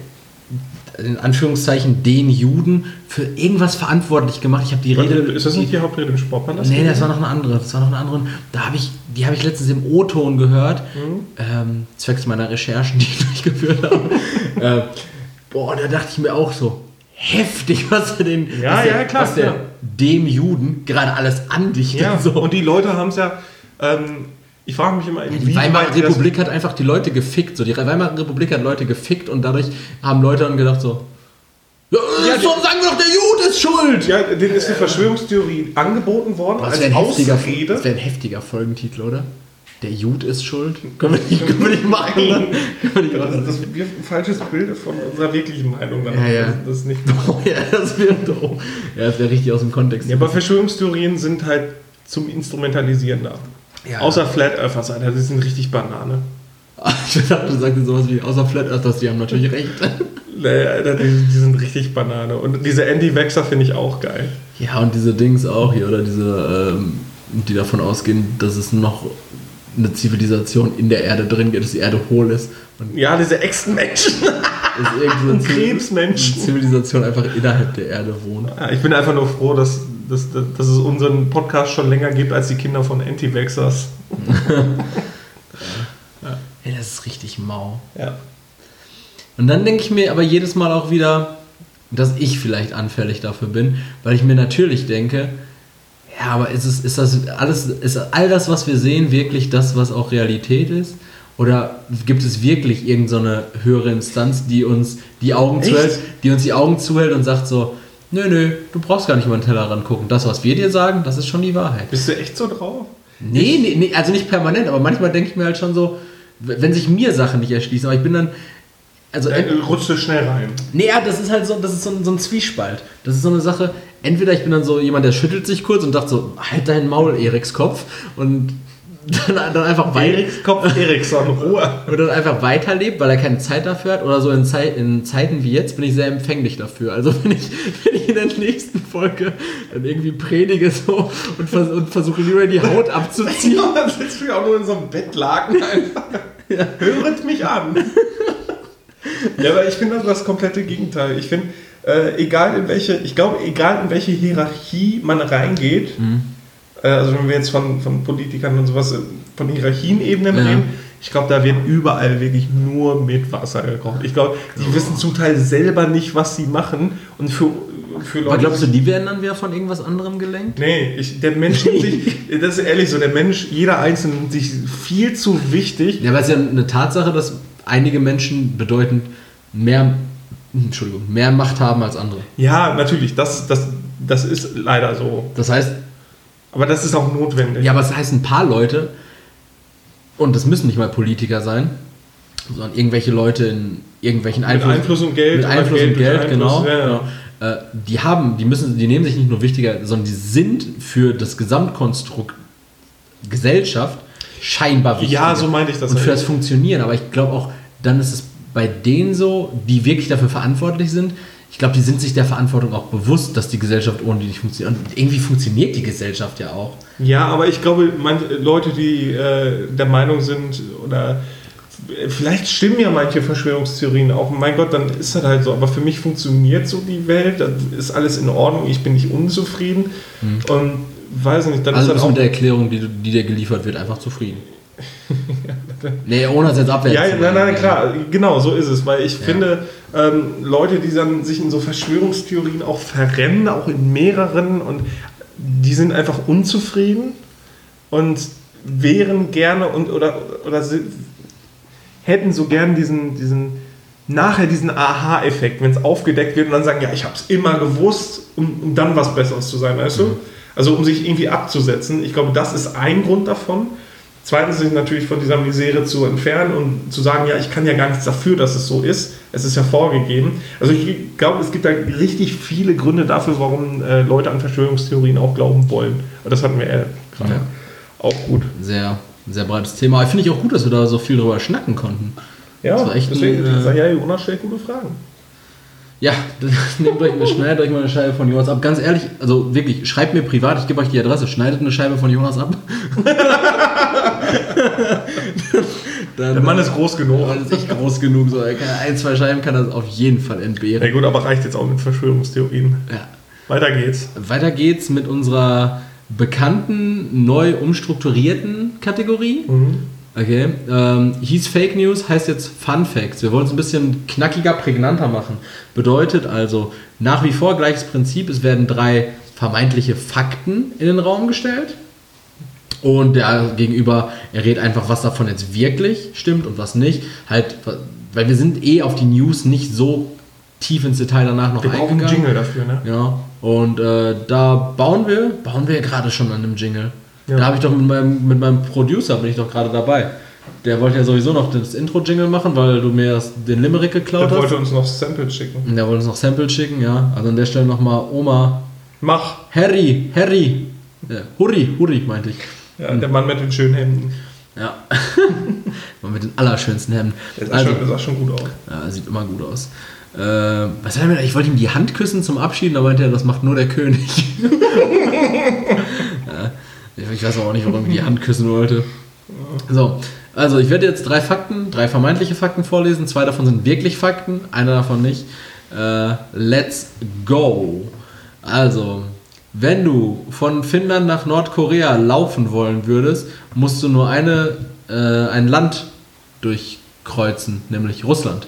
in Anführungszeichen den Juden für irgendwas verantwortlich gemacht. Ich habe die Rede. Ist das nicht die Hauptrede im Sportpalast? Nee, das war noch eine andere. Das war noch eine andere. Da habe ich, die habe ich letztens im O-Ton gehört, mhm. ähm, zwecks meiner Recherchen, die ich durchgeführt habe. <laughs> äh, boah, da dachte ich mir auch so, heftig, was er den, ja, was ja, der, klar, was der dem Juden gerade alles andichtet. Ja, so. und die Leute haben es ja. Ähm, ich frage mich immer, ja, die Weimarer Republik hat einfach die Leute gefickt. So, die Weimarer Republik hat Leute gefickt und dadurch haben Leute dann gedacht so, ja, ja so sagen wir doch, der Jude ist schuld. Ja, denen ist eine Verschwörungstheorie angeboten worden das als Ausrede. Das wäre ein heftiger Folgentitel, oder? Der Jude ist schuld? Können wir nicht, können wir nicht machen. Ne? Nicht das, wird ein falsches Bild von unserer wirklichen Meinung. Ja, ja. Das, das nicht <laughs> oh, ja, das wäre. Ja, das wäre richtig aus dem Kontext. Ja, aber Verschwörungstheorien sind halt zum Instrumentalisieren da. Ja. Außer Flat Earthers, Alter, die sind richtig Banane. <laughs> Ich dachte, du sagst sowas wie, außer Flat Earthers, die haben natürlich recht. <laughs> Nee, Alter, die, die sind richtig Banane. Und diese Andy-Wechser finde ich auch geil. Ja, und diese Dings auch hier, oder diese, ähm, die davon ausgehen, dass es noch eine Zivilisation in der Erde drin gibt, dass die Erde hohl ist. Und ja, diese Echsenmenschen. <laughs> Dass <laughs> Krebsmenschen. Zivilisation einfach innerhalb der Erde wohnt. Ja, ich bin einfach nur froh, dass, dass, dass es unseren Podcast schon länger gibt als die Kinder von Anti-Vaxxers. <laughs> ja. Ey, das ist richtig mau. Ja. Und dann denke ich mir aber jedes Mal auch wieder, dass ich vielleicht anfällig dafür bin, weil ich mir natürlich denke, ja, aber ist, es, ist das alles, ist all das, was wir sehen, wirklich das, was auch Realität ist? Oder gibt es wirklich irgendeine so höhere Instanz, die uns die Augen zuhält, die uns die Augen zuhält und sagt so, nö, nö, du brauchst gar nicht über den Teller rangucken. Das, was wir dir sagen, das ist schon die Wahrheit. Bist du echt so drauf? Nee, nee, nee also nicht permanent, aber manchmal denke ich mir halt schon so, wenn sich mir Sachen nicht erschließen, aber ich bin dann, also äh, rutscht du schnell rein. Nee, ja, das ist halt so, das ist so so ein Zwiespalt. Das ist so eine Sache, entweder ich bin dann so jemand, der schüttelt sich kurz und sagt so, halt deinen Maul, Erikskopf. Und dann, dann einfach weiter. Erikskopf, Eriksson, Ruhe. Und dann einfach weiterlebt, weil er keine Zeit dafür hat. Oder so in, Zeit, in Zeiten wie jetzt bin ich sehr empfänglich dafür. Also wenn ich, <laughs> wenn ich in der nächsten Folge dann irgendwie predige so und, vers und versuche lieber die Haut abzuziehen. <laughs> Ja, dann sitzt du auch nur in so einem Bettlaken <laughs> einfach. Ja. Höret mich an. Ja, aber ich finde das das komplette Gegenteil. Ich finde, äh, egal in welche, ich glaube, egal in welche Hierarchie man reingeht, mhm. äh, also wenn wir jetzt von, von Politikern und sowas, äh, von Hierarchienebenen ja. reden, ich glaube, da wird überall wirklich nur mit Wasser gekocht. Ich glaube, die oh. wissen zum Teil selber nicht, was sie machen und für für Leute. Aber glaubst du, die werden dann wieder von irgendwas anderem gelenkt? Nee, ich, der Mensch sich, <laughs> das ist ehrlich so, der Mensch, jeder Einzelne sich viel zu wichtig. Ja, aber es ist ja eine Tatsache, dass einige Menschen bedeutend mehr Entschuldigung, mehr Macht haben als andere. Ja, natürlich, das, das, das ist leider so. Das heißt. Aber das ist auch notwendig. Ja, aber es das heißt, ein paar Leute, und das müssen nicht mal Politiker sein, sondern irgendwelche Leute in irgendwelchen Einfluss, mit Einfluss und Geld. Mit Einfluss Geld und Geld, Einfluss, genau. Ja, genau. Äh, die haben, die müssen, die nehmen sich nicht nur wichtiger, sondern die sind für das Gesamtkonstrukt Gesellschaft scheinbar wichtig. Ja, so meinte ich das. Und für das Funktionieren. Aber ich glaube auch, dann ist es bei denen so, die wirklich dafür verantwortlich sind, ich glaube, die sind sich der Verantwortung auch bewusst, dass die Gesellschaft ohne die nicht funktioniert. Und irgendwie funktioniert die Gesellschaft ja auch. Ja, aber ich glaube, manche Leute, die äh, der Meinung sind, oder vielleicht stimmen ja manche Verschwörungstheorien auch. Mein Gott, dann ist das halt so. Aber für mich funktioniert so die Welt, dann ist alles in Ordnung, ich bin nicht unzufrieden. Hm. Und weiß nicht, dann also ist das auch mit der Erklärung, die, die dir geliefert wird, einfach zufrieden. <laughs> ja, nee, ohne es jetzt abwerten Ja, nein, nein, klar, genau, so ist es. Weil ich ja. finde, ähm, Leute, die dann sich in so Verschwörungstheorien auch verrennen, auch in mehreren, und die sind einfach unzufrieden und wären gerne und oder, oder hätten so gern diesen, diesen nachher diesen Aha-Effekt, wenn es aufgedeckt wird und dann sagen, ja, ich habe es immer gewusst, um, um, dann was Besseres zu sein, weißt mhm. du? Also um sich irgendwie abzusetzen. Ich glaube, das ist ein Grund davon. Zweitens sich natürlich von dieser Misere zu entfernen und zu sagen, ja, ich kann ja gar nichts dafür, dass es so ist. Es ist ja vorgegeben. Also ich glaube, es gibt da richtig viele Gründe dafür, warum äh, Leute an Verschwörungstheorien auch glauben wollen. Und das hatten wir ja gerade ja. auch gut. Sehr, sehr breites Thema. Finde ich auch gut, dass wir da so viel drüber schnacken konnten. Ja, das war echt deswegen, ein, äh, ja, Jonas stellt gute Fragen. Ja, <laughs> nehmt euch, schneidet euch mal eine Scheibe von Jonas ab. Ganz ehrlich, also wirklich, schreibt mir privat, ich gebe euch die Adresse, schneidet eine Scheibe von Jonas ab. <laughs> Dann, Der Mann ist groß genug. Der Mann ist echt groß genug. So. Ein, zwei Scheiben kann er auf jeden Fall entbehren. Ja gut, aber reicht jetzt auch mit Verschwörungstheorien. Ja. Weiter geht's. Weiter geht's mit unserer bekannten, neu umstrukturierten Kategorie. Mhm. Okay. Ähm, hieß Fake News, heißt jetzt Fun Facts. Wir wollen es ein bisschen knackiger, prägnanter machen. Bedeutet also nach wie vor gleiches Prinzip. Es werden drei vermeintliche Fakten in den Raum gestellt. Und der Gegenüber errät einfach, was davon jetzt wirklich stimmt und was nicht. Halt, weil wir sind eh auf die News nicht so tief ins Detail danach noch wir eingegangen. Wir brauchen einen Jingle dafür, ne? Ja. Und äh, da bauen wir, bauen wir gerade schon an einem Jingle. Ja. Da habe ich doch mit meinem, mit meinem Producer bin ich doch gerade dabei. Der wollte ja sowieso noch das Intro-Jingle machen, weil du mir das, den Limerick geklaut hast. Der wollte uns noch Samples schicken. Der wollte uns noch Samples schicken, ja. Also an der Stelle nochmal Oma. Mach. Harry, Harry. Ja, Hurri, Hurri meinte ich. Ja, der Mann mit den schönen Hemden. Ja. <laughs> Mann mit den allerschönsten Hemden. Der sah, also, schon, der sah schon gut aus. Ja, sieht immer gut aus. Äh, was hat er mir, ich wollte ihm die Hand küssen zum Abschied, da meinte er, das macht nur der König. <laughs> Ich weiß auch nicht, warum ich die <laughs> Hand küssen wollte. So, also ich werde jetzt drei Fakten, drei vermeintliche Fakten vorlesen. Zwei davon sind wirklich Fakten, einer davon nicht. Äh, let's go. Also, wenn du von Finnland nach Nordkorea laufen wollen würdest, musst du nur eine, äh, ein Land durchkreuzen, nämlich Russland.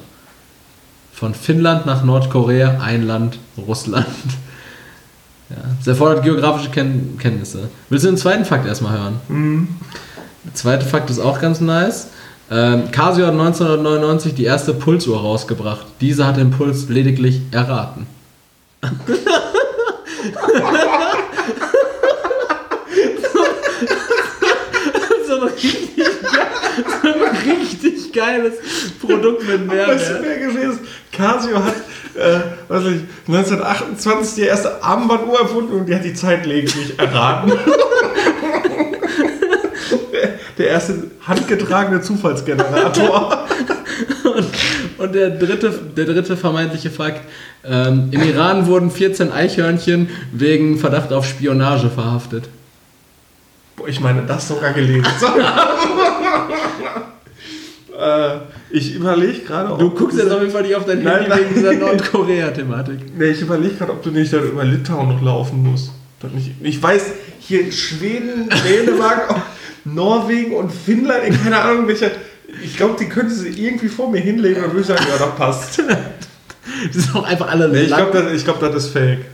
Von Finnland nach Nordkorea ein Land, Russland. Ja, das erfordert geografische Ken Kenntnisse. Willst du den zweiten Fakt erstmal hören? Mhm. Der zweite Fakt ist auch ganz nice. Ähm, Casio hat 1999 die erste Pulsuhr rausgebracht. Diese hat den Puls lediglich erraten. <laughs> so, ein richtig, <laughs> so ein richtig geiles Produkt mit Mehrwert. Weißt du, wer gewesen Casio hat äh, was ich, 1928 die erste Armbanduhr erfunden und die hat die Zeit lediglich erraten. <laughs> der erste handgetragene Zufallsgenerator. <laughs> und, und der, dritte, der dritte vermeintliche Fakt: ähm, Im Iran wurden 14 Eichhörnchen wegen Verdacht auf Spionage verhaftet. Boah, ich meine, das sogar gelesen. <laughs> Äh, ich überlege gerade. Du guckst jetzt auf jeden Fall nicht auf dein Handy wegen dieser Nordkorea-Thematik. Nee, ich überlege gerade, ob du nicht dann über Litauen noch laufen musst. Ich weiß, hier Schweden, Dänemark, <laughs> Norwegen und Finnland, keine Ahnung, welche. Ich glaube, die könnte sie irgendwie vor mir hinlegen und würde sagen, ja, das passt. <laughs> das ist auch einfach alle. Nee, ich glaube, das, glaub, das ist fake.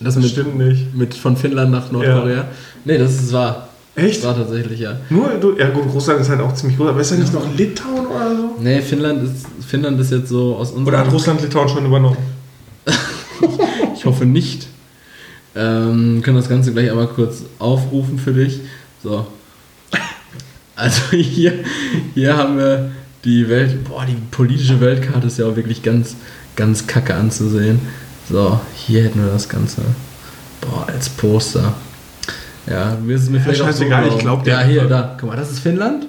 Das, das mit, stimmt nicht. Mit von Finnland nach Nordkorea. Nee, das ist wahr. Echt? Das war tatsächlich, ja. Nur, du, ja gut, Russland ist halt auch ziemlich groß, aber ist ja nicht noch Litauen oder so? Nee, Finnland ist, Finnland ist jetzt so aus unserem... Oder hat Russland Litauen schon übernommen? <laughs> ich hoffe nicht. Ähm, können das Ganze gleich einmal kurz aufrufen für dich. So. Also <laughs> hier, hier haben wir die Welt, boah, die politische Weltkarte ist ja auch wirklich ganz, ganz kacke anzusehen. So, hier hätten wir das Ganze. Boah, als Poster. Ja, ist es mir ja, vielleicht auch so ich glaube Ja, hier, da. Guck mal, das ist Finnland.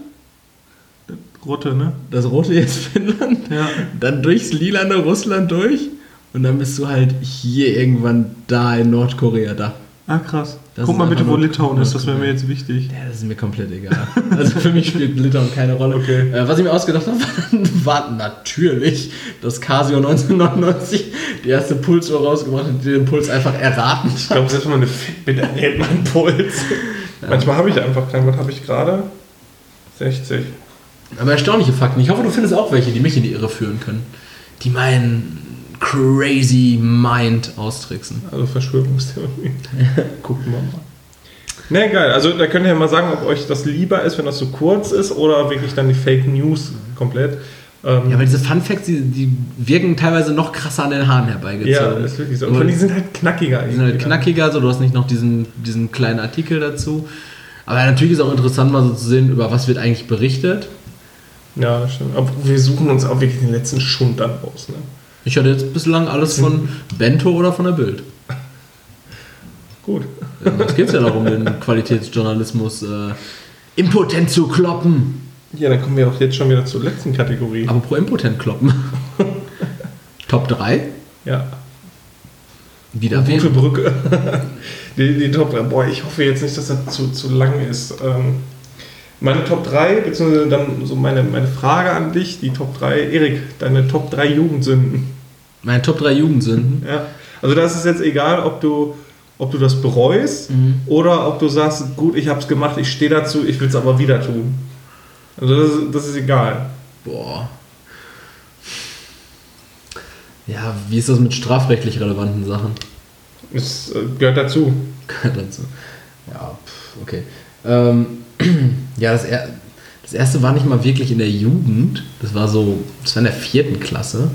Das rote, ne? Das rote jetzt Finnland. Ja. Dann durchs lilane Russland durch. Und dann bist du halt hier irgendwann da in Nordkorea da. Ah, krass. Das Guck mal bitte, wo Litauen ist, das wäre mir jetzt wichtig. Ja, das ist mir komplett egal. Also für mich spielt Litauen keine Rolle. Okay. Äh, was ich mir ausgedacht habe, <laughs> war natürlich, dass Casio 1999 die erste Pulsuhr rausgebracht hat, die den Puls einfach erraten hat. Ich glaube, selbst mal eine Fitbit errät meinen Puls. Ja. Manchmal habe ich einfach keinen. Was habe ich gerade? 60. Aber erstaunliche Fakten. Ich hoffe, du findest auch welche, die mich in die Irre führen können. Die meinen crazy Mind austricksen. Also Verschwörungstheorie. <laughs> Gucken wir mal. Ne, geil. Also da könnt ihr ja mal sagen, ob euch das lieber ist, wenn das so kurz ist oder wirklich dann die Fake News komplett. Ähm ja, weil diese Fun Facts, die, die, wirken teilweise noch krasser an den Haaren herbeigezogen. Ja, das ist wirklich so. Und, und die sind halt knackiger. Die sind halt knackiger, so du hast nicht noch diesen, diesen kleinen Artikel dazu. Aber natürlich ist auch interessant, mal so zu sehen, über was wird eigentlich berichtet. Ja, stimmt. Aber wir suchen uns auch wirklich den letzten Schund dann raus. Ne? Ich hatte jetzt bislang alles von Bento oder von der Bild. Gut. Jetzt geht es ja darum, den Qualitätsjournalismus äh, impotent zu kloppen. Ja, dann kommen wir auch jetzt schon wieder zur letzten Kategorie. Aber pro impotent kloppen. <laughs> Top 3? Ja. Wieder Gute Brücke. <laughs> die, die Top 3. Boah, ich hoffe jetzt nicht, dass das zu, zu lang ist. Ähm, meine Top 3, beziehungsweise dann so meine, meine Frage an dich, die Top 3. Erik, deine Top 3 Jugendsünden. Meine Top 3 Jugendsünden? Ja. Also das ist jetzt egal, ob du, ob du das bereust mhm. oder ob du sagst, gut, ich habe es gemacht, ich stehe dazu, ich will es aber wieder tun. Also das ist, das ist egal. Boah. Ja, wie ist das mit strafrechtlich relevanten Sachen? Es äh, gehört dazu. Gehört dazu. Ja, okay. Ähm, <clears throat> ja, das, er, das erste war nicht mal wirklich in der Jugend. Das war so, das war in der vierten Klasse.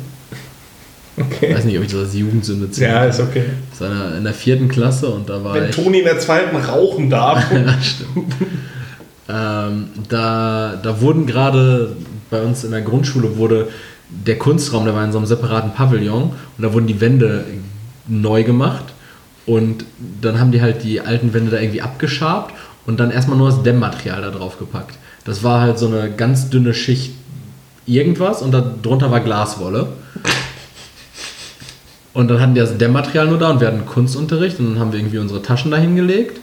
Okay. Ich weiß nicht, ob ich das als Jugendsünde zähle. Ja, ist okay. Das war in der vierten Klasse und da war Wenn ich, Toni in der zweiten rauchen darf. <laughs> ja, stimmt. ähm, da, da wurden gerade bei uns in der Grundschule wurde der Kunstraum, der war in so einem separaten Pavillon und da wurden die Wände neu gemacht und dann haben die halt die alten Wände da irgendwie abgeschabt und dann erstmal nur das Dämmmaterial da drauf gepackt. Das war halt so eine ganz dünne Schicht irgendwas und darunter war Glaswolle. Und dann hatten die das Dämmmaterial nur da und wir hatten Kunstunterricht und dann haben wir irgendwie unsere Taschen da hingelegt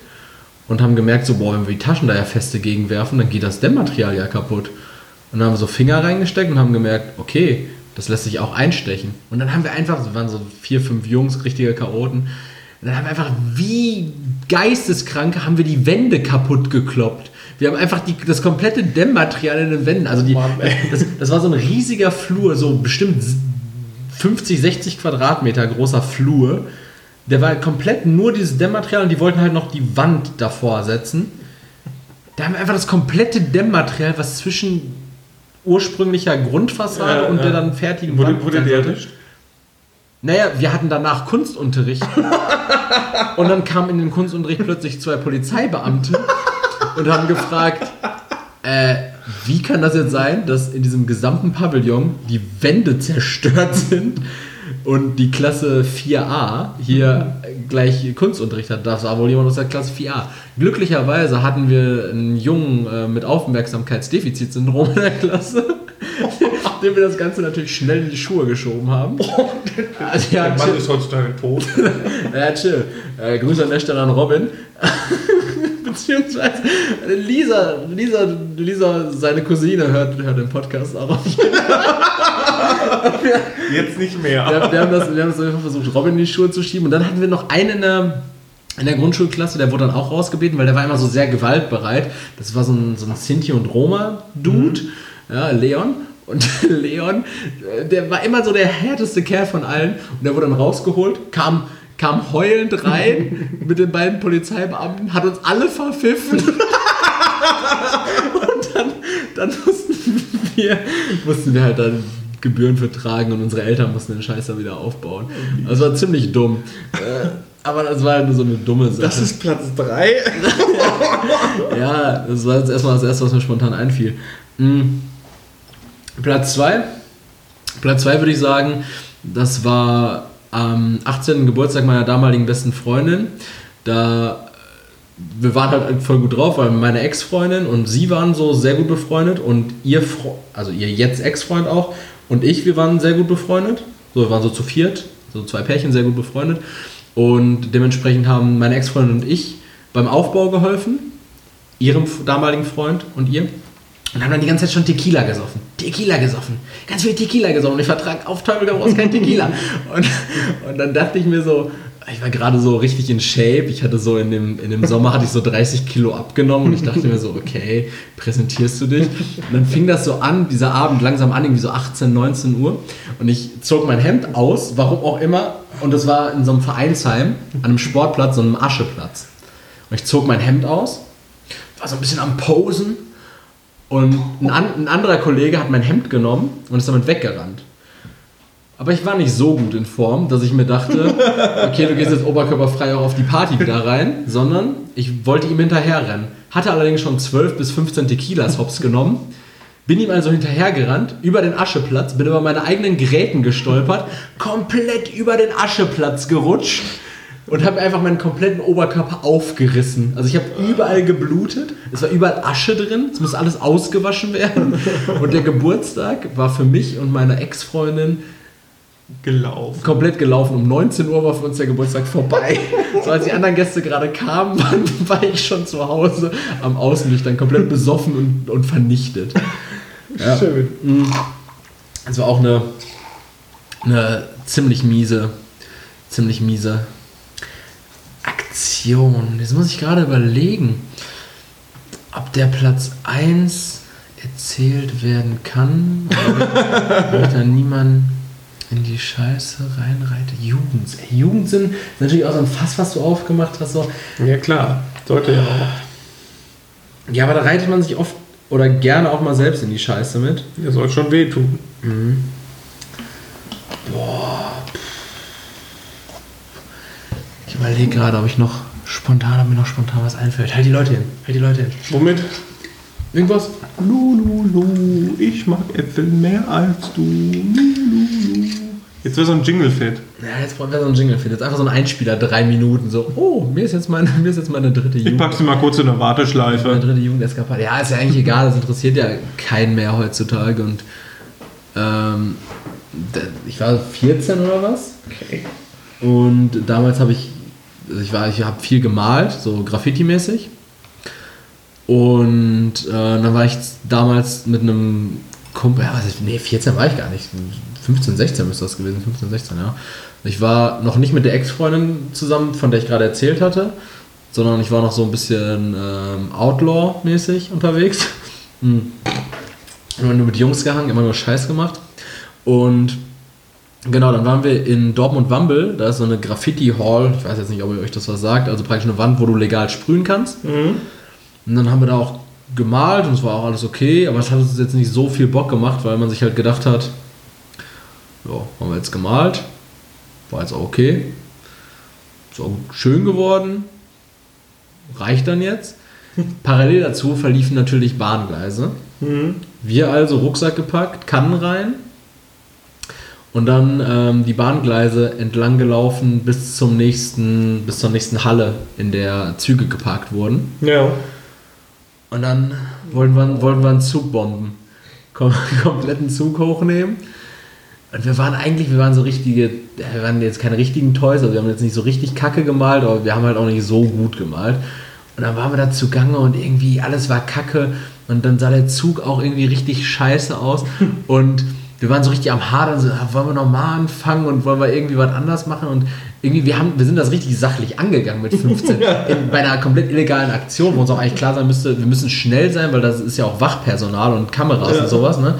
und haben gemerkt, so, boah, wenn wir die Taschen da ja feste gegenwerfen, dann geht das Dämmmaterial ja kaputt. Und dann haben wir so Finger reingesteckt und haben gemerkt, okay, das lässt sich auch einstechen. Und dann haben wir einfach, so waren so vier, fünf Jungs, richtige Chaoten, und dann haben wir einfach wie Geisteskranke haben wir die Wände kaputt gekloppt. Wir haben einfach die, das komplette Dämmmaterial in den Wänden. Also die, Mann, das, das, war so ein riesiger Flur, so bestimmt 50, 60 Quadratmeter großer Flur. Der war komplett nur dieses Dämmmaterial und die wollten halt noch die Wand davor setzen. Da haben wir einfach das komplette Dämmmaterial, was zwischen ursprünglicher Grundfassade äh, und der dann fertigen wurde, Wand wurde der erwischt? Naja, wir hatten danach Kunstunterricht. <laughs> und dann kamen in den Kunstunterricht plötzlich zwei Polizeibeamte und haben gefragt, äh, wie kann das jetzt sein, dass in diesem gesamten Pavillon die Wände zerstört sind und die Klasse 4a hier gleich Kunstunterricht hat. Das war wohl jemand aus der Klasse 4a. Glücklicherweise hatten wir einen Jungen äh, mit Aufmerksamkeitsdefizitsyndrom in der Klasse <laughs> dem wir das Ganze natürlich schnell in die Schuhe geschoben haben. <laughs> Oh, also, ja, der Mann chill. ist heutzutage tot. <laughs> ja, chill. Äh, Grüße an der Stelle an Robin. Beziehungsweise Lisa, Lisa, Lisa, seine Cousine hört, hört den Podcast auch. <laughs> Jetzt nicht mehr. Wir, wir, haben das, wir haben das versucht, Robin in die Schuhe zu schieben. Und dann hatten wir noch einen in der, in der Grundschulklasse, der wurde dann auch rausgebeten, weil der war immer so sehr gewaltbereit. Das war so ein, so ein Sinti- und Roma-Dude, mhm. ja, Leon. Und <laughs> Leon, der war immer so der härteste Kerl von allen. Und der wurde dann rausgeholt, kam, kam heulend rein <laughs> mit den beiden Polizeibeamten, hat uns alle verpfiffen. und dann, dann mussten, wir, mussten wir halt dann Gebühren vertragen und unsere Eltern mussten den Scheiß dann wieder aufbauen. Das war ziemlich dumm. Äh, aber das war halt nur so eine dumme Sache. Das ist Platz 3. <laughs> ja, das war jetzt erstmal das erste, was mir spontan einfiel. Mhm. Platz 2. Platz 2 würde ich sagen, das war am 18. Geburtstag meiner damaligen besten Freundin. Da wir waren halt voll gut drauf, weil meine Ex-Freundin und sie waren so sehr gut befreundet und ihr, Fre also ihr jetzt Ex-Freund auch und ich, wir waren sehr gut befreundet. So, wir waren so zu viert, so zwei Pärchen sehr gut befreundet und dementsprechend haben meine Ex-Freundin und ich beim Aufbau geholfen, ihrem damaligen Freund und ihr. Und haben dann die ganze Zeit schon Tequila gesoffen. Tequila gesoffen. Ganz viel Tequila gesoffen. Und ich vertrag auf Teufel raus kein Tequila. <laughs> und, und dann dachte ich mir so, ich war gerade so richtig in Shape. Ich hatte so in dem, in dem Sommer hatte ich so 30 Kilo abgenommen und ich dachte mir so, okay, präsentierst du dich? Und dann fing das so an, dieser Abend langsam an, irgendwie so 18, 19 Uhr. Und ich zog mein Hemd aus, warum auch immer. Und das war in so einem Vereinsheim, an einem Sportplatz, so einem Ascheplatz. Und ich zog mein Hemd aus, war so ein bisschen am Posen. Und ein, ein anderer Kollege hat mein Hemd genommen und ist damit weggerannt. Aber ich war nicht so gut in Form, dass ich mir dachte, okay, du gehst jetzt oberkörperfrei auch auf die Party wieder rein, sondern ich wollte ihm hinterherrennen. Hatte allerdings schon 12 bis 15 Tequilas hops genommen. Bin ihm also hinterhergerannt, über den Ascheplatz, bin über meine eigenen Geräten gestolpert, komplett über den Ascheplatz gerutscht und habe einfach meinen kompletten Oberkörper aufgerissen. Also ich habe überall geblutet, es war überall Asche drin, es muss alles ausgewaschen werden. Und der Geburtstag war für mich und meine Ex-Freundin gelaufen. Komplett gelaufen. Um 19 Uhr war für uns der Geburtstag vorbei. so als die anderen Gäste gerade kamen, <laughs> war ich schon zu Hause am Außenlicht, dann komplett besoffen und, und vernichtet. Ja. Schön. Es war auch eine, eine ziemlich miese, ziemlich miese Aktion. Jetzt muss ich gerade überlegen, ob der Platz 1 erzählt werden kann. <laughs> Ich da niemanden in die Scheiße reinreite. Jugend. Ey, Jugend sind natürlich auch so ein Fass, was du aufgemacht hast. So. Ja, klar. Sollte ja auch. Ja, aber da reitet man sich oft oder gerne auch mal selbst in die Scheiße mit. Ja, soll schon wehtun. Mhm. Boah. Ich überlege gerade, ob ich noch spontan, ob mir noch spontan was einfällt. Halt die Leute hin. Halt die Leute hin. Womit? Irgendwas? Lululu, ich mag Äpfel mehr als du. Lululu. Jetzt wäre so ein Jingle fit. Ja, jetzt wäre so ein Jingle fit. Jetzt einfach so ein Einspieler, drei Minuten. So, oh, mir ist jetzt meine, mir ist jetzt meine dritte Jugend. Ich pack sie mal kurz in der Warteschleife. Meine dritte Jugendeskapade. Ja, ist ja eigentlich egal. Das interessiert ja keinen mehr heutzutage. Und ähm, ich war 14 oder was. Okay. Und damals habe ich, ich war, ich habe viel gemalt, so Graffiti-mäßig. Und äh, dann war ich damals mit einem Kumpel, ja, ist, nee, 14 war ich gar nicht, 15, 16 müsste das gewesen, 15, 16, ja. Ich war noch nicht mit der Ex-Freundin zusammen, von der ich gerade erzählt hatte, sondern ich war noch so ein bisschen ähm, Outlaw-mäßig unterwegs. <laughs> Immer nur mit Jungs gehangen, immer nur Scheiß gemacht. Und genau, dann waren wir in Dortmund-Wambel, da ist so eine Graffiti-Hall, ich weiß jetzt nicht, ob ihr euch das was sagt, also praktisch eine Wand, wo du legal sprühen kannst. Mhm. Und dann haben wir da auch gemalt und es war auch alles okay, aber es hat uns jetzt nicht so viel Bock gemacht, weil man sich halt gedacht hat, ja, haben wir jetzt gemalt, war jetzt auch okay, ist auch schön geworden, reicht dann jetzt. <laughs> Parallel dazu verliefen natürlich Bahngleise. Mhm. Wir also Rucksack gepackt, Kannen rein und dann ähm, die Bahngleise entlang gelaufen bis zum nächsten, bis zur nächsten Halle, in der Züge geparkt wurden. Ja. Und dann wollten wir, wollten wir einen Zug bomben. Kom <laughs> kompletten Zug hochnehmen. Und wir waren eigentlich, wir waren so richtige, wir waren jetzt keine richtigen Toys, also wir haben jetzt nicht so richtig kacke gemalt, aber wir haben halt auch nicht so gut gemalt. Und dann waren wir da zugange und irgendwie alles war kacke und dann sah der Zug auch irgendwie richtig scheiße aus <laughs> und wir waren so richtig am Hadern, so, ah, wollen wir nochmal anfangen und wollen wir irgendwie was anders machen und irgendwie, wir, haben, wir sind das richtig sachlich angegangen mit 15 <laughs> in, bei einer komplett illegalen Aktion, wo uns auch eigentlich klar sein müsste, wir müssen schnell sein, weil das ist ja auch Wachpersonal und Kameras ja. und sowas, ne?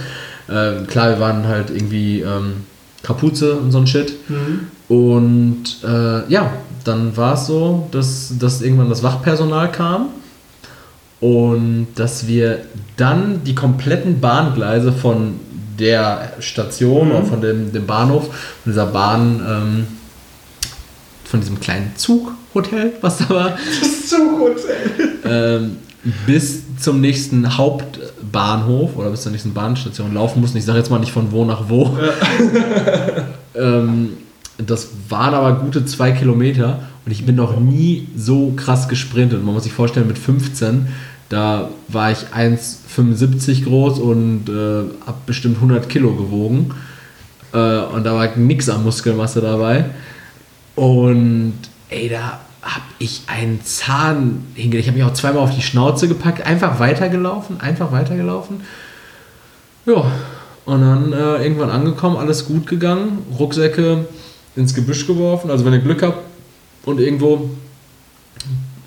Äh, klar, wir waren halt irgendwie ähm, Kapuze und so ein Shit. Mhm. Und äh, ja, dann war es so, dass, dass irgendwann das Wachpersonal kam und dass wir dann die kompletten Bahngleise von der Station mhm. oder von dem, dem Bahnhof, von dieser Bahn, ähm, von diesem kleinen Zughotel, was da war. Das Zughotel. Ähm, bis zum nächsten Hauptbahnhof oder bis zur nächsten Bahnstation laufen mussten. Ich sage jetzt mal nicht von wo nach wo. Ja. <laughs> ähm, das waren aber gute zwei Kilometer und ich bin noch nie so krass gesprintet. Man muss sich vorstellen, mit 15 da war ich 1,75 groß und äh, habe bestimmt 100 Kilo gewogen. Äh, und da war nichts an Muskelmasse dabei. Und ey, da habe ich einen Zahn hingelegt. Ich habe mich auch zweimal auf die Schnauze gepackt, einfach weitergelaufen, einfach weitergelaufen. Ja, und dann äh, irgendwann angekommen, alles gut gegangen, Rucksäcke ins Gebüsch geworfen. Also wenn ihr Glück habt, und irgendwo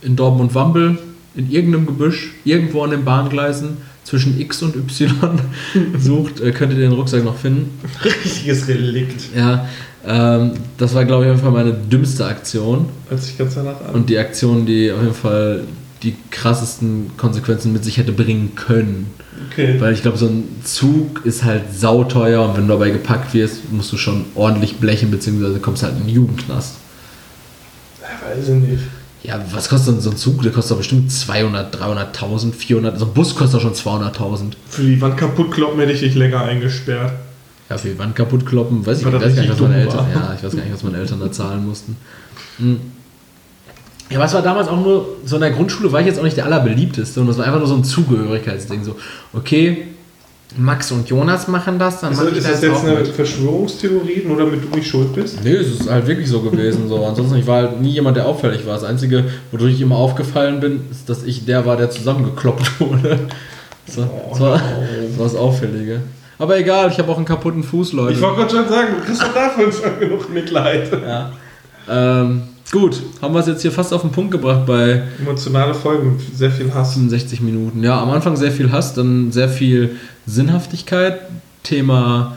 in Dortmund-Wampel, in irgendeinem Gebüsch, irgendwo an den Bahngleisen zwischen X und Y <laughs> sucht, äh, könnt ihr den Rucksack noch finden. Richtiges Relikt. Ja, ähm, das war, glaube ich, auf jeden Fall meine dümmste Aktion. Hört sich ganz danach an. Und die Aktion, die auf jeden Fall die krassesten Konsequenzen mit sich hätte bringen können. Okay. Weil ich glaube, so ein Zug ist halt sauteuer und wenn du dabei gepackt wirst, musst du schon ordentlich blechen, beziehungsweise kommst halt in den Jugendknast. Ja, weiß ich nicht. Ja, was kostet so ein Zug? Der kostet doch bestimmt 200, 300.000, 400. So ein Bus kostet doch schon 200.000. Für die Wand kaputt kloppen hätte ich dich länger eingesperrt. Ja, für die Wand kaputt kloppen, weiß ich, weiß gar nicht, was meine Eltern, ja, ich weiß gar nicht, was meine Eltern da zahlen mussten. Hm. Ja, aber es war damals auch nur, so in der Grundschule war ich jetzt auch nicht der allerbeliebteste und das war einfach nur so ein Zugehörigkeitsding. So, okay, Max und Jonas machen das, dann Ist, mache ich ist das das jetzt auch eine mit. Verschwörungstheorie, nur damit du nicht schuld bist? Nee, es ist halt wirklich so gewesen. So. Ansonsten, ich war halt nie jemand, der auffällig war. Das Einzige, wodurch ich immer aufgefallen bin, ist, dass ich der war, der zusammengekloppt <laughs> wurde. Das war das, war, das, war das Auffällige. Aber egal, ich habe auch einen kaputten Fuß, Leute. Ich wollte gerade schon sagen, du kriegst doch davon schon genug Mitleid. ja. ähm, gut, haben wir es jetzt hier fast auf den Punkt gebracht bei Emotionale Folgen mit sehr viel Hass. 65 Minuten. Ja, am Anfang sehr viel Hass, dann sehr viel Sinnhaftigkeit, Thema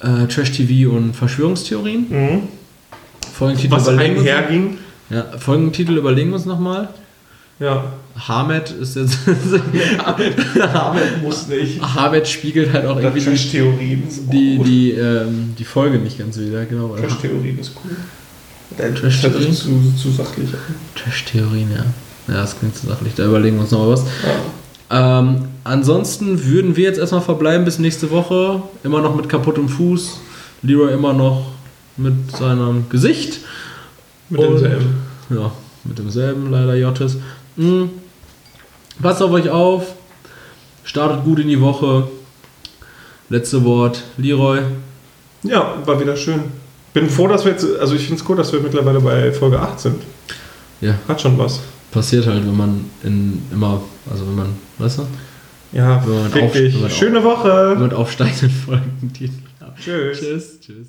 äh, Trash-TV und Verschwörungstheorien. Mhm. Folgentitel Was überlegen einherging. Ja, Folgentitel überlegen wir uns nochmal. Ja. Hamed ist jetzt. <laughs> Arbeit muss nicht. Hamed spiegelt halt auch irgendwie die, die, die, ähm, die Folge nicht ganz wieder, genau. Trash-Theorien ist cool. Dein Trash-Theorien? Trash zu, zu sachlich an. Trash-Theorien, ja. Ja, das klingt zu sachlich, da überlegen wir uns noch mal was. Ja. Ähm, ansonsten würden wir jetzt erstmal verbleiben bis nächste Woche. Immer noch mit kaputtem Fuß. Leroy immer noch mit seinem Gesicht. Mit Und- demselben. Ja, mit demselben, leider Jottes. Mhm. Passt auf euch auf. Startet gut in die Woche. Letzte Wort, Leroy. Ja, war wieder schön. Bin froh, dass wir jetzt, also ich finde es cool, dass wir mittlerweile bei Folge 8 sind. Ja, Hat schon was. passiert halt, wenn man in immer, also wenn man, weißt du, Ja, Wenn man wirklich. auf- wenn man Schöne Woche. man aufsteigenden <laughs> Folgen die. Tschüss. Tschüss. Tschüss.